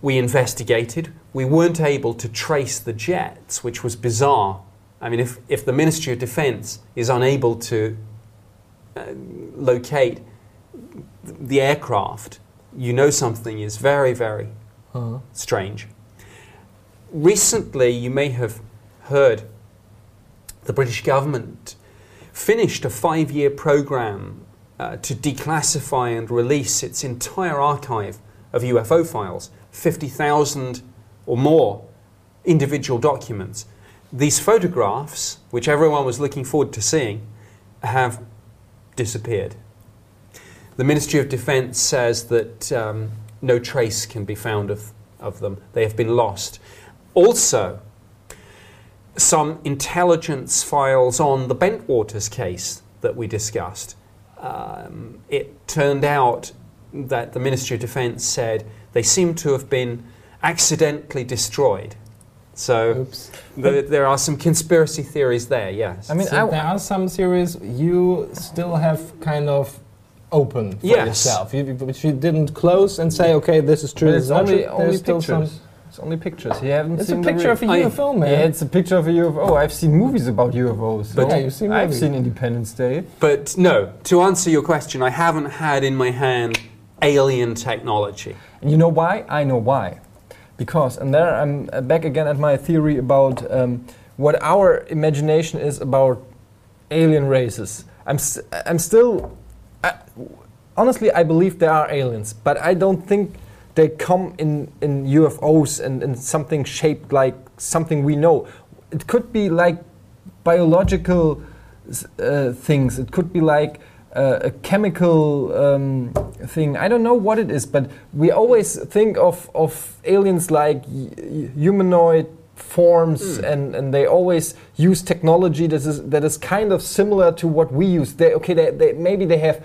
we investigated. We weren't able to trace the jets, which was bizarre. I mean, if, if the Ministry of Defence is unable to uh, locate the aircraft, you know something is very, very Uh-huh. strange. Recently, you may have heard the British government finished a five year program uh, to declassify and release its entire archive of UFO files 50,000 or more individual documents. These photographs, which everyone was looking forward to seeing, have disappeared. The Ministry of Defence says that um, no trace can be found of, of them. They have been lost. Also, some intelligence files on the Bentwaters case that we discussed. Um, it turned out that the Ministry of Defence said they seem to have been accidentally destroyed. So Oops. th- there are some conspiracy theories there, yes. I mean, so I- there are some theories you still have kind of open for Yes. yourself, you, which you didn't close and say, okay, this is true. But this it's only, only There's still pictures. some. It's only pictures. You haven't It's a seen the picture real- of a UFO, man. Yeah, it's a picture of a UFO. I've seen movies about UFOs. But- so Yeah, you've seen movies. I've seen Independence Day. But no, to answer your question, I haven't had in my hand alien technology. And you know why? I know why. Because, and there I'm uh, back again at my theory about um, what our imagination is about alien races. I'm, s- I'm still. I, honestly, I believe there are aliens, but I don't think they come in, in UFOs and, and something shaped like something we know. It could be like biological uh, things. It could be like uh, a chemical um, thing. I don't know what it is, but we always think of, of aliens like humanoid forms, mm. and, and they always use technology that is that is kind of similar to what we use. They, okay, they, they, maybe they have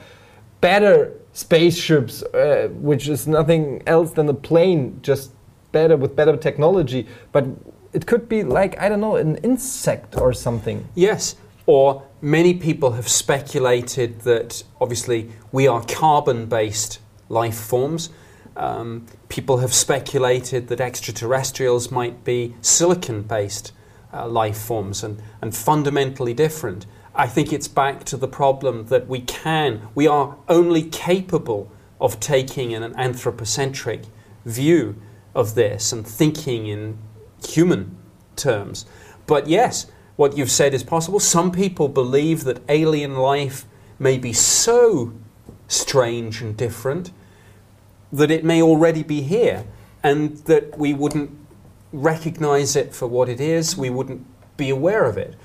better spaceships, uh, which is nothing else than a plane, just better with better technology. But it could be like I don't know, an insect or something. Yes, or many people have speculated that obviously we are carbon-based life forms. Um, people have speculated that extraterrestrials might be silicon based uh, life forms and, and fundamentally different. I think it's back to the problem that we can, we are only capable of taking an anthropocentric view of this and thinking in human terms. But yes, what you've said is possible. Some people believe that alien life may be so strange and different that it may already be here and that we wouldn't recognize it for what it is, we wouldn't be aware of it.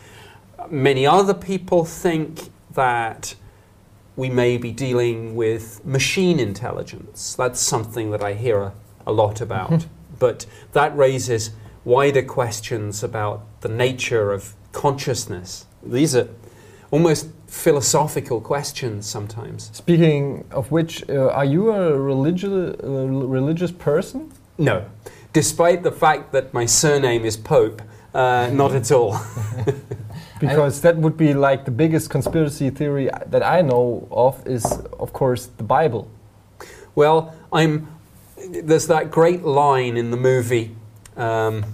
Many other people think that we may be dealing with machine intelligence. That's something that I hear a, a lot about. Mm-hmm. but that raises wider questions about the nature of consciousness. These are almost philosophical questions sometimes. Speaking of which, uh, are you a religious, uh, religious person? No. Despite the fact that my surname is Pope, uh, not at all. because that would be like the biggest conspiracy theory that I know of is, of course, the Bible. Well, I'm. There's that great line in the movie. Um,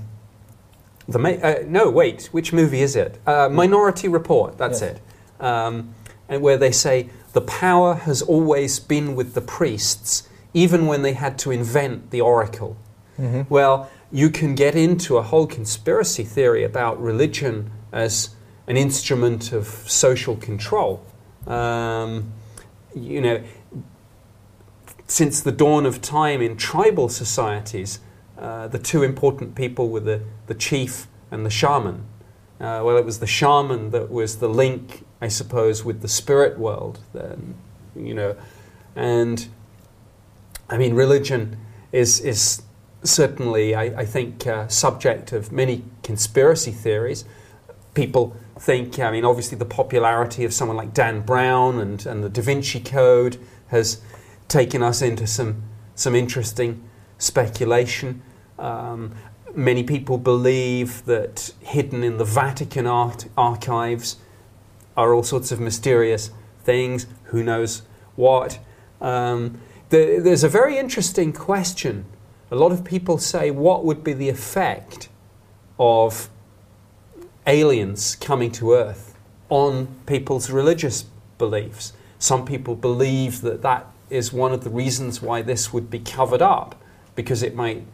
the uh, no, wait, which movie is it? Uh, Minority Report. That's yes. it um, and where they say the power has always been with the priests, even when they had to invent the oracle. Mm-hmm. Well, you can get into a whole conspiracy theory about religion as an instrument of social control. Um, you know, since the dawn of time in tribal societies, uh, the two important people were the, the chief and the shaman. Uh, well, it was the shaman that was the link I suppose, with the spirit world. Then, you know, and I mean, religion is is certainly, I, I think, uh, subject of many conspiracy theories. People think, I mean, obviously, the popularity of someone like Dan Brown and, and the Da Vinci Code has taken us into some some interesting speculation. Um, many people believe that hidden in the Vatican art archives are all sorts of mysterious things, who knows what. Um, the, there's a very interesting question. A lot of people say, what would be the effect of aliens coming to Earth on people's religious beliefs? Some people believe that that is one of the reasons why this would be covered up, because it might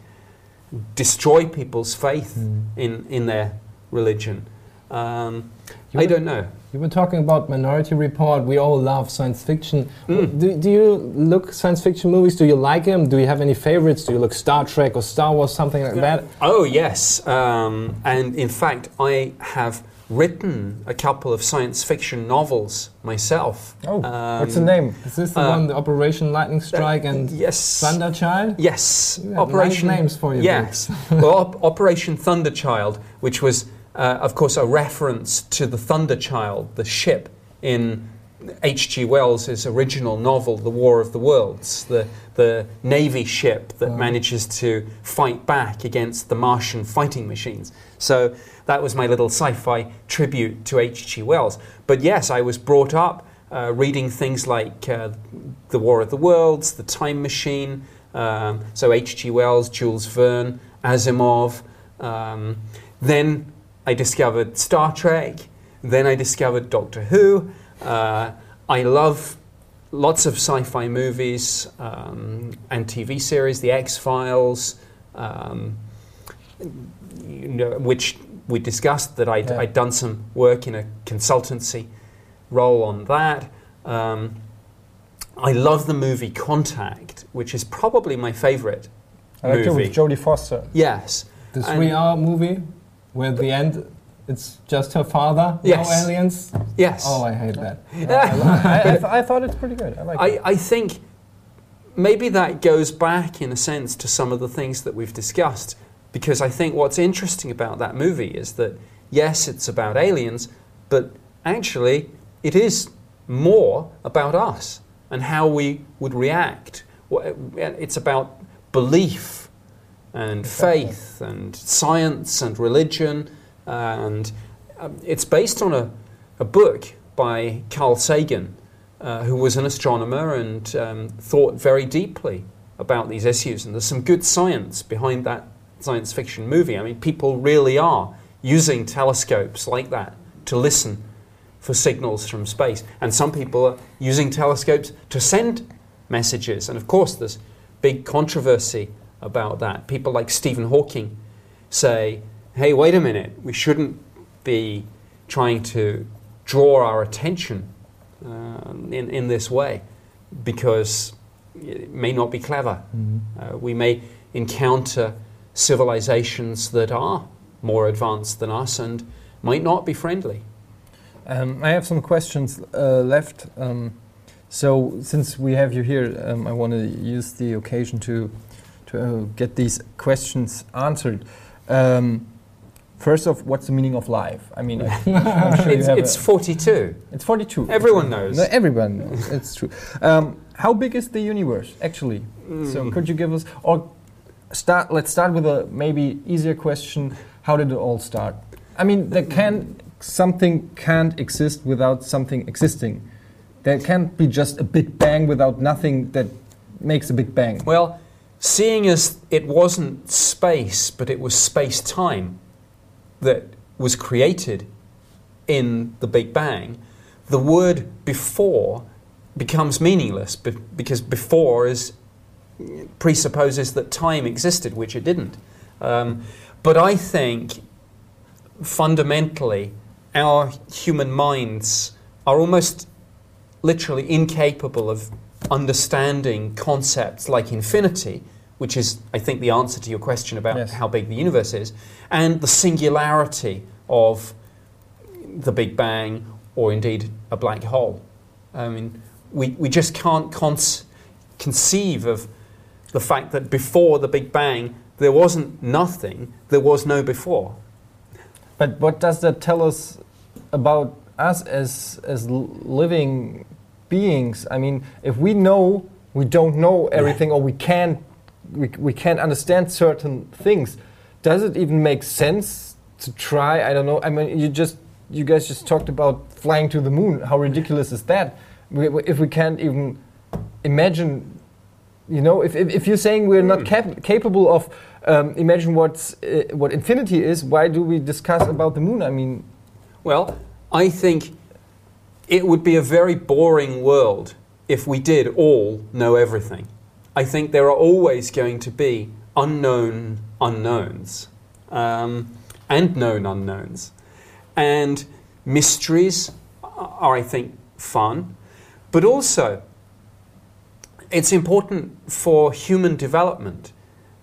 destroy people's faith mm. in, in their religion. Um, I don't know. You were talking about Minority Report. We all love science fiction. Mm. Do, do, you look science fiction movies? Do you like them? Do you have any favorites? Do you look Star Trek or Star Wars, something like that? Oh, yes. Um, and in fact, I have written a couple of science fiction novels myself. Oh, um, what's the name? Is this the uh, one, the Operation Lightning Strike uh, and yes. Thunderchild? Yes. Operation nice names for you. Yes. well, Op Operation Thunderchild, which was uh, of course, a reference to the Thunderchild, the ship in H.G. Wells' original novel, The War of the Worlds, the, the Navy ship that oh. manages to fight back against the Martian fighting machines. So that was my little sci fi tribute to H.G. Wells. But yes, I was brought up uh, reading things like uh, The War of the Worlds, The Time Machine, um, so H.G. Wells, Jules Verne, Asimov. Um, then I discovered Star Trek, then I discovered Doctor Who. Uh, I love lots of sci fi movies um, and TV series, The X Files, um, you know, which we discussed that I'd, yeah. I'd, done some work in a consultancy role on that. Um, I love the movie Contact, which is probably my favorite I like it movie. with Jodie Foster. yes. The three-hour movie, where at the end it's just her father, Yes. no aliens. Yes. Oh, I hate that. I, I, th- I thought it's pretty good. I like I, it. I think maybe that goes back, in a sense, to some of the things that we've discussed. Because I think what's interesting about that movie is that, yes, it's about aliens, but actually, it is more about us and how we would react. It's about belief and faith and science and religion. And um, it's based on a, a book by Carl Sagan, uh, who was an astronomer and um, thought very deeply about these issues. And there's some good science behind that science fiction movie. I mean, people really are using telescopes like that to listen for signals from space. And some people are using telescopes to send messages. And of course, there's big controversy about that. People like Stephen Hawking say, hey, wait a minute, we shouldn't be trying to draw our attention uh, in, in this way because it may not be clever. Uh, we may encounter civilizations that are more advanced than us and might not be friendly. Um, I have some questions uh, left. Um, so, since we have you here, um, I want to use the occasion to to uh, get these questions answered. Um, first off, what's the meaning of life? I mean, sure It's, it's 42. it's 42. Everyone knows. No, everyone knows. it's true. Um, how big is the universe actually? So, Mm. could you give us or start? Let's start with a maybe easier question. How did it all start? I mean, there can something can't exist without something existing. There can't be just a big bang without nothing that makes a big bang. Well, seeing as it wasn't space, but it was space time that was created in the Big Bang, the word before becomes meaningless be- because before is presupposes that time existed, which it didn't. Um, but I think fundamentally, our human minds are almost literally incapable of understanding concepts like infinity, which is, I think, the answer to your question about Yes. how big the universe is, and the singularity of the Big Bang or indeed a black hole. I mean, we, we just can't conceive of the fact that before the Big Bang there wasn't nothing, there was no before. But what does that tell us about us as as living beings? I mean, if we know we don't know everything, or we can't we, we can't understand certain things, does it even make sense to try? I don't know. I mean, you just you guys just talked about flying to the moon. How ridiculous is that? We, if we can't even imagine you know, if, if, if you're saying we're not cap- capable of um, imagine what's, uh, what infinity is, why do we discuss about the moon? I mean, Well, I think it would be a very boring world if we did all know everything. I think there are always going to be unknown unknowns um, and known unknowns. And mysteries are, I think, fun, but also it's important for human development,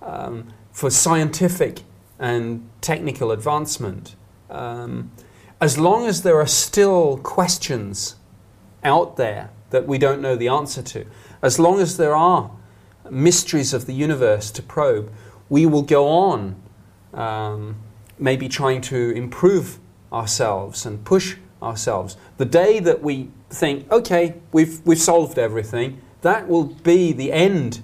um, for scientific and technical advancement. Um, as long as there are still questions out there that we don't know the answer to, as long as there are mysteries of the universe to probe, we will go on um, maybe trying to improve ourselves and push ourselves. The day that we think, okay, we've, we've solved everything, that will be the end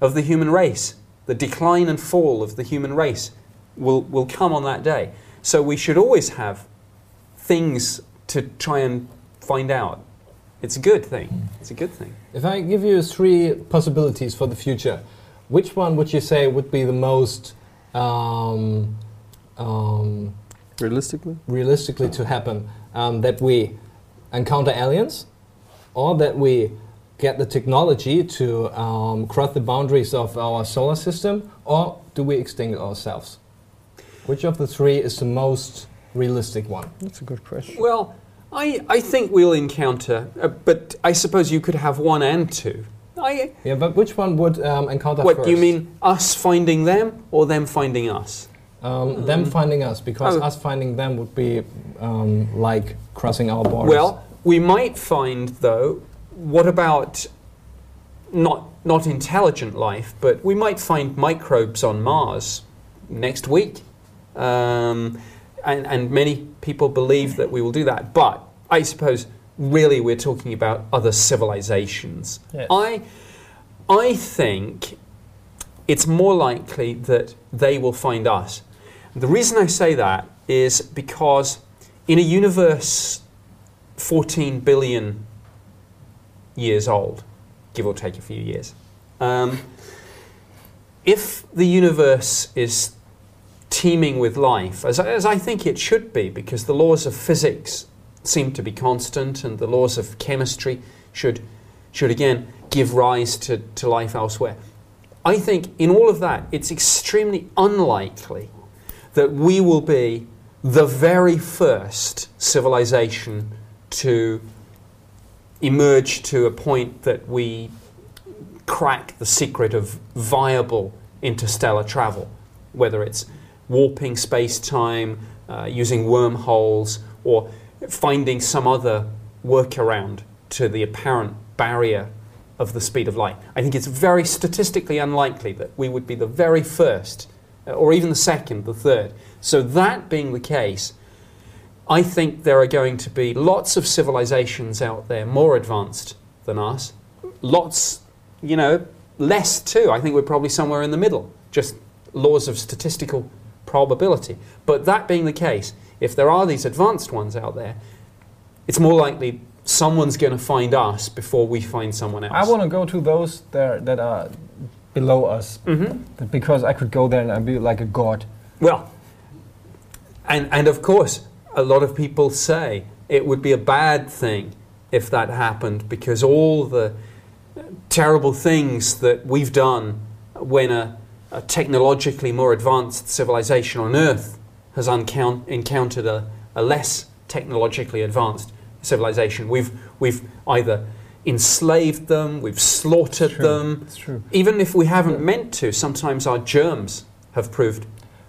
of the human race. The decline and fall of the human race will, will come on that day. So we should always have things to try and find out. It's a good thing. It's a good thing. If I give you three possibilities for the future, which one would you say would be the most um, um, realistically, realistically to happen? Um, that we encounter aliens, or that we get the technology to um, cross the boundaries of our solar system, or do we extinct ourselves? Which of the three is the most realistic one? that's a good question. Well, I, I think we'll encounter, uh, but I suppose you could have one and two. I, Yeah, but which one would um, encounter what first? do you mean? Us finding them or them finding us? Um, them finding us, because Oh. us finding them would be um, like crossing our borders. Well, we might find though. What about not not intelligent life, but we might find microbes on Mars next week, um, and and many people believe that we will do that. But I suppose really we're talking about other civilizations. Yes. I I think it's more likely that they will find us. The reason I say that is because in a universe 14 billion years old, give or take a few years, um, if the universe is teeming with life, as, as I think it should be, because the laws of physics seem to be constant and the laws of chemistry should, should again give rise to, to life elsewhere. I think in all of that, it's extremely unlikely that we will be the very first civilization to emerge to a point that we crack the secret of viable interstellar travel, whether it's warping space time, uh, using wormholes, or finding some other workaround to the apparent barrier of the speed of light. I think it's very statistically unlikely that we would be the very first, uh, or even the second, the third. So, that being the case, I think there are going to be lots of civilizations out there more advanced than us. Lots, you know, less too. I think we're probably somewhere in the middle, just laws of statistical probability. But that being the case, if there are these advanced ones out there, it's more likely someone's going to find us before we find someone else. I want to go to those there that are below us hmm because I could go there and I'd be like a god. Well, and, and of course, a lot of people say it would be a bad thing if that happened because all the terrible things that we've done when a, a technologically more advanced civilization on Earth has uncount, encountered a, a less technologically advanced civilization. We've, we've either enslaved them, we've slaughtered them, even if we haven't meant to, sometimes our germs have proved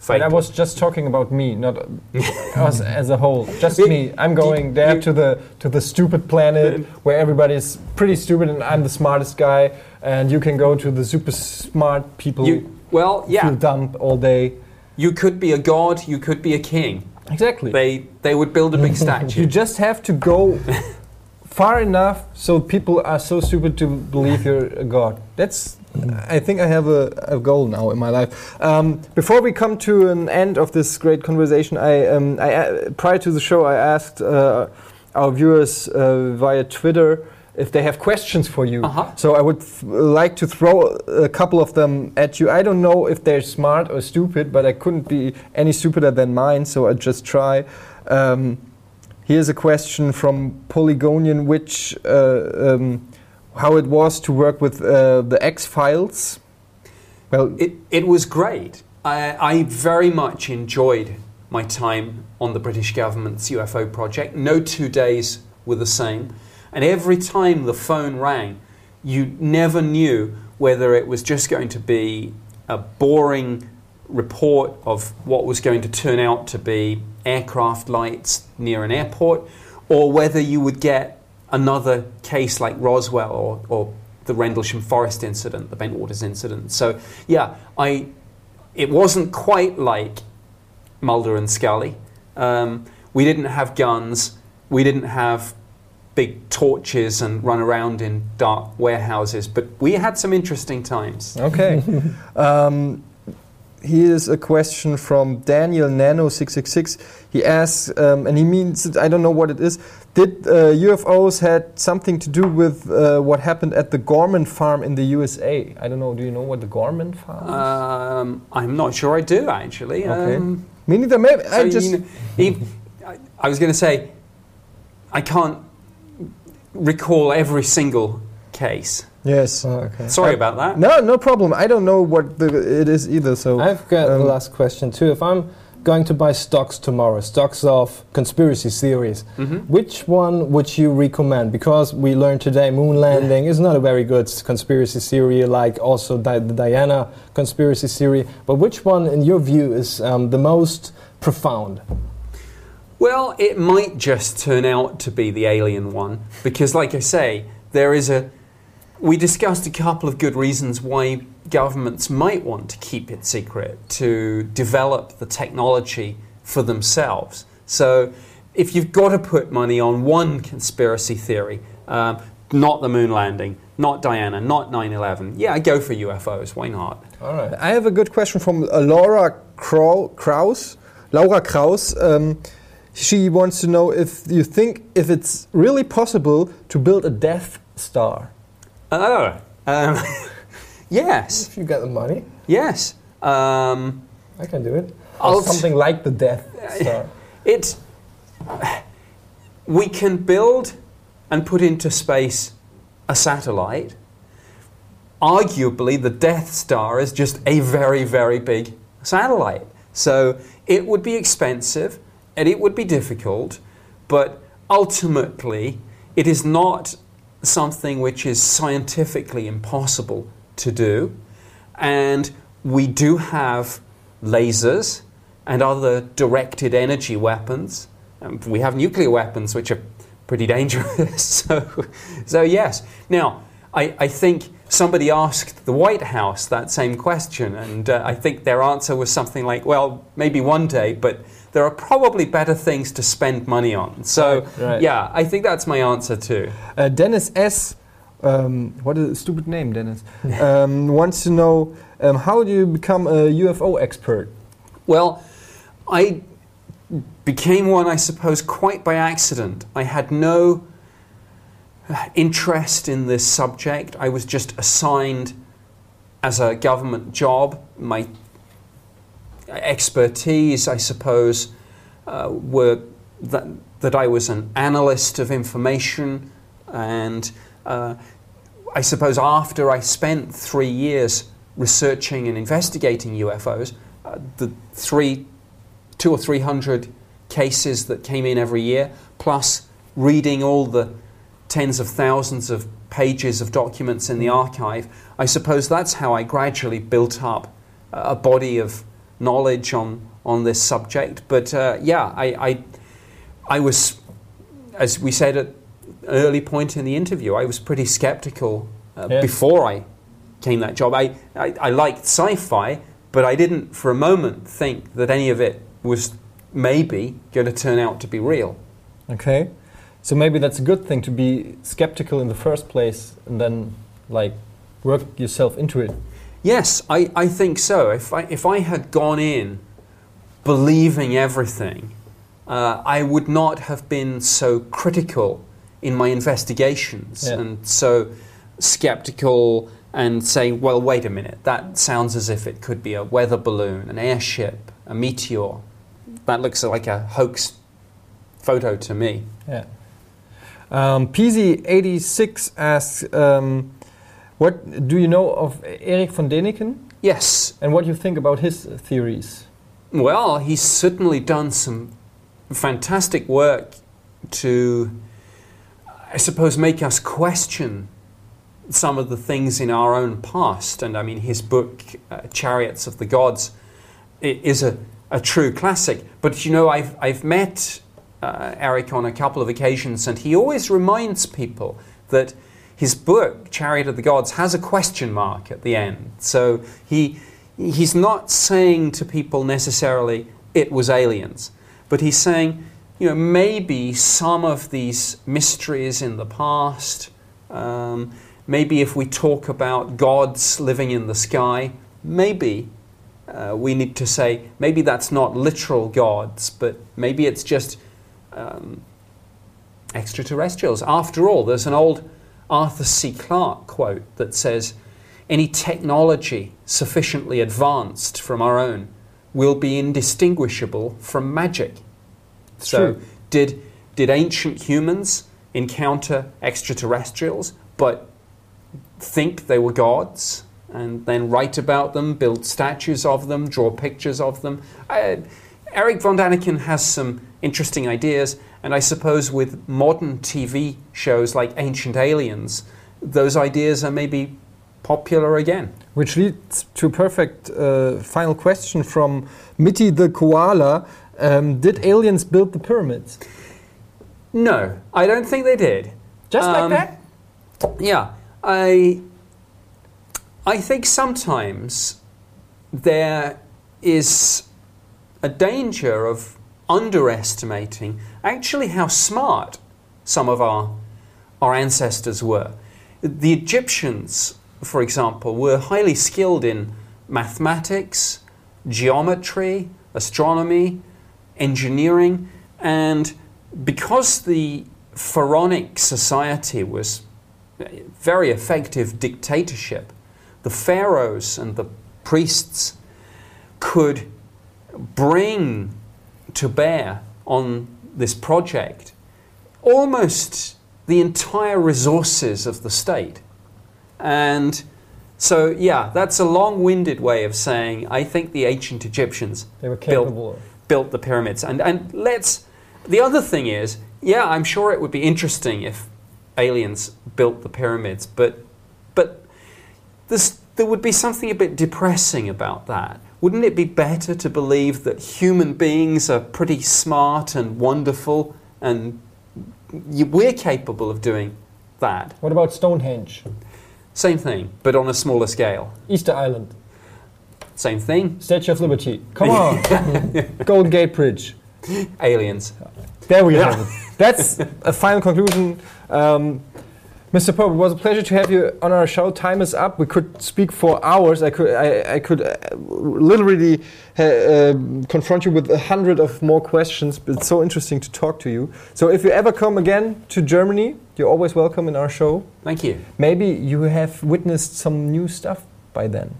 But I was just talking about me, not us as a whole. Just me. I'm going there to the to the stupid planet where everybody's pretty stupid and I'm the smartest guy. And you can go to the super smart people You, well, yeah, feel dumb all day. you could be a god, you could be a king. Exactly. They they would build a big statue. you just have to go far enough so people are so stupid to believe you're a god. That's. I think I have a, a goal now in my life. Um, before we come to an end of this great conversation, I, um, I uh, prior to the show I asked uh, our viewers uh, via Twitter if they have questions for you. Uh-huh. So I would like to throw a couple of them at you. I don't know if they're smart or stupid, but I couldn't be any stupider than mine, so I just try. Um, here's a question from Polygonian, which uh, um, how it was to work with uh, the X Files. Well, It, it was great. I, I very much enjoyed my time on the British government's UFO project. No two days were the same. And every time the phone rang, you never knew whether it was just going to be a boring report of what was going to turn out to be aircraft lights near an airport, or whether you would get another case like Roswell or, or the Rendlesham Forest incident, the Bentwaters incident. So, yeah, I, it wasn't quite like Mulder and Scully. Um, we didn't have guns. We didn't have big torches and run around in dark warehouses, but we had some interesting times. Okay. um, here's a question from Daniel Nano six six six. He asks, um, and he means I don't know what it is. Did uh, UFOs had something to do with uh, what happened at the Gorman farm in the USA? I don't know. Do you know what the Gorman farm? is? Um, I'm not sure I do actually. Okay. Um, Me neither. Maybe so I you just. know, he- I, I was going to say, I can't recall every single case. yes. okay. Sorry Uh, about that. No, no problem. I don't know what the, it is either. So I've got Um, the last question too. If I'm going to buy stocks tomorrow, stocks of conspiracy theories, which one would you recommend? Because we learned today moon landing is not a very good conspiracy theory, like also Di- the Diana conspiracy theory. But which one, in your view, is um, the most profound? Well, it might just turn out to be the alien one because, like I say, there is a. We discussed a couple of good reasons why governments might want to keep it secret to develop the technology for themselves. So, if you've got to put money on one conspiracy theory, um, not the moon landing, not Diana, not 9 11, yeah, go for UFOs. Why not? All right. I have a good question from uh, Laura Crow, Kraus. Laura Kraus. Um, she wants to know if you think if it's really possible to build a Death Star. Oh, um, yes, If you get the money, yes. Um, I can do it. Or something like the Death Star. It. We can build and put into space a satellite. Arguably, the Death Star is just a very, very big satellite. So it would be expensive and it would be difficult, but ultimately, it is not something which is scientifically impossible to do. And we do have lasers and other directed energy weapons. Um, we have nuclear weapons, which are pretty dangerous. so, so, yes. Now, I, I think somebody asked the White House that same question, and uh, I think their answer was something like, well, maybe one day, but there are probably better things to spend money on. So, Right, right. yeah, I think that's my answer too. Uh, Dennis S. Um, what a stupid name, Dennis? um, wants to know um, how do you become a UFO expert? Well, I became one, I suppose, quite by accident. I had no uh, interest in this subject. I was just assigned as a government job. My expertise, I suppose, uh, were that, that I was an analyst of information, and uh, I suppose after I spent three years researching and investigating UFOs, uh, the three, two or three hundred cases that came in every year, plus reading all the tens of thousands of pages of documents in the archive, I suppose that's how I gradually built up a body of knowledge on, on this subject. But uh, yeah, I, I, I was, as we said at an early point in the interview, I was pretty skeptical uh, Yeah. before I came that job. I, I, I liked sci-fi, but I didn't for a moment think that any of it was maybe going to turn out to be real. Okay, so maybe that's a good thing to be skeptical in the first place, and then like work yourself into it. Yes, I, I think so. If I, if I had gone in believing everything, uh, I would not have been so critical in my investigations Yeah. and so skeptical and saying, well, wait a minute, that sounds as if it could be a weather balloon, an airship, a meteor. That looks like a hoax photo to me. Yeah. Um, PZ86 asks, um, what do you know of Erik von Däniken Yes, and what do you think about his theories? Well, he's certainly done some fantastic work to, I suppose, make us question some of the things in our own past. And I mean, his book, uh, Chariots of the Gods, is a, a true classic. But you know, I've, I've met uh, Eric on a couple of occasions, and he always reminds people that his book, Chariot of the Gods, has a question mark at the end. So he, he's not saying to people necessarily it was aliens, but he's saying, you know, maybe some of these mysteries in the past, um, maybe if we talk about gods living in the sky, maybe uh, we need to say maybe that's not literal gods, but maybe it's just um, extraterrestrials. After all, there's an old Arthur C. Clarke quote that says, Any technology sufficiently advanced from our own will be indistinguishable from magic. so, true. did, did ancient humans encounter extraterrestrials but think they were gods and then write about them, build statues of them, draw pictures of them? I, Eric von Daniken has some interesting ideas, and I suppose with modern TV shows like Ancient Aliens, those ideas are maybe popular again. Which leads to a perfect uh, final question from Mitty the koala. Um, did aliens build the pyramids? No, I don't think they did. Just Um, like that? Yeah, I I think sometimes there is a danger of underestimating actually how smart some of our our ancestors were. The Egyptians, for example, were highly skilled in mathematics, geometry, astronomy, engineering, and because the pharaonic society was a very effective dictatorship, the pharaohs and the priests could bring to bear on this project almost the entire resources of the state. And so, yeah, that's a long winded way of saying I think the ancient Egyptians They were built- built the pyramids. And, and let's. The other thing is, yeah, I'm sure it would be interesting if aliens built the pyramids, but, but there's, there would be something a bit depressing about that. Wouldn't it be better to believe that human beings are pretty smart and wonderful and we're capable of doing that? What about Stonehenge? Same thing, but on a smaller scale. Easter Island? Same thing, Statue of Liberty? Come on! Golden Gate Bridge. aliens. There we have it. That's a final conclusion. Um, Mr. Pope, it was a pleasure to have you on our show. Time is up. We could speak for hours. I could, I, I could uh, literally uh, um confront you with a hundred of more questions. But it's so interesting to talk to you. So if you ever come again to Germany, you're always welcome in our show. Thank you. Maybe you have witnessed some new stuff by then,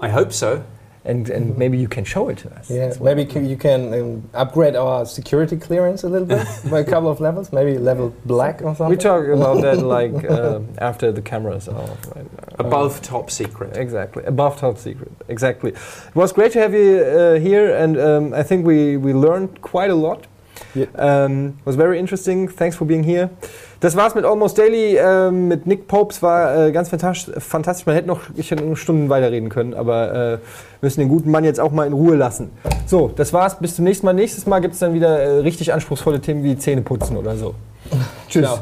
I hope so. And and maybe you can show it to us. Yeah, well. maybe c- you can um, upgrade our security clearance a little bit by a couple of levels, maybe level black or something. We talk about that like uh, after the cameras are off. Right? Above top secret. Exactly, above top secret. Exactly. It was great to have you uh, here, and um, I think we, we learned quite a lot. Yeah. Um, was very interesting. Thanks for being here. Das war's mit Almost Daily ähm, mit Nick Pope. Es war äh, ganz fantastisch. Man hätte noch, ich hätte Stunden weiterreden können, aber äh, müssen den guten Mann jetzt auch mal in Ruhe lassen. So, das war's. Bis zum nächsten Mal. Nächstes Mal gibt es dann wieder äh, richtig anspruchsvolle Themen wie Zähne putzen oder so. Tschüss. Ciao.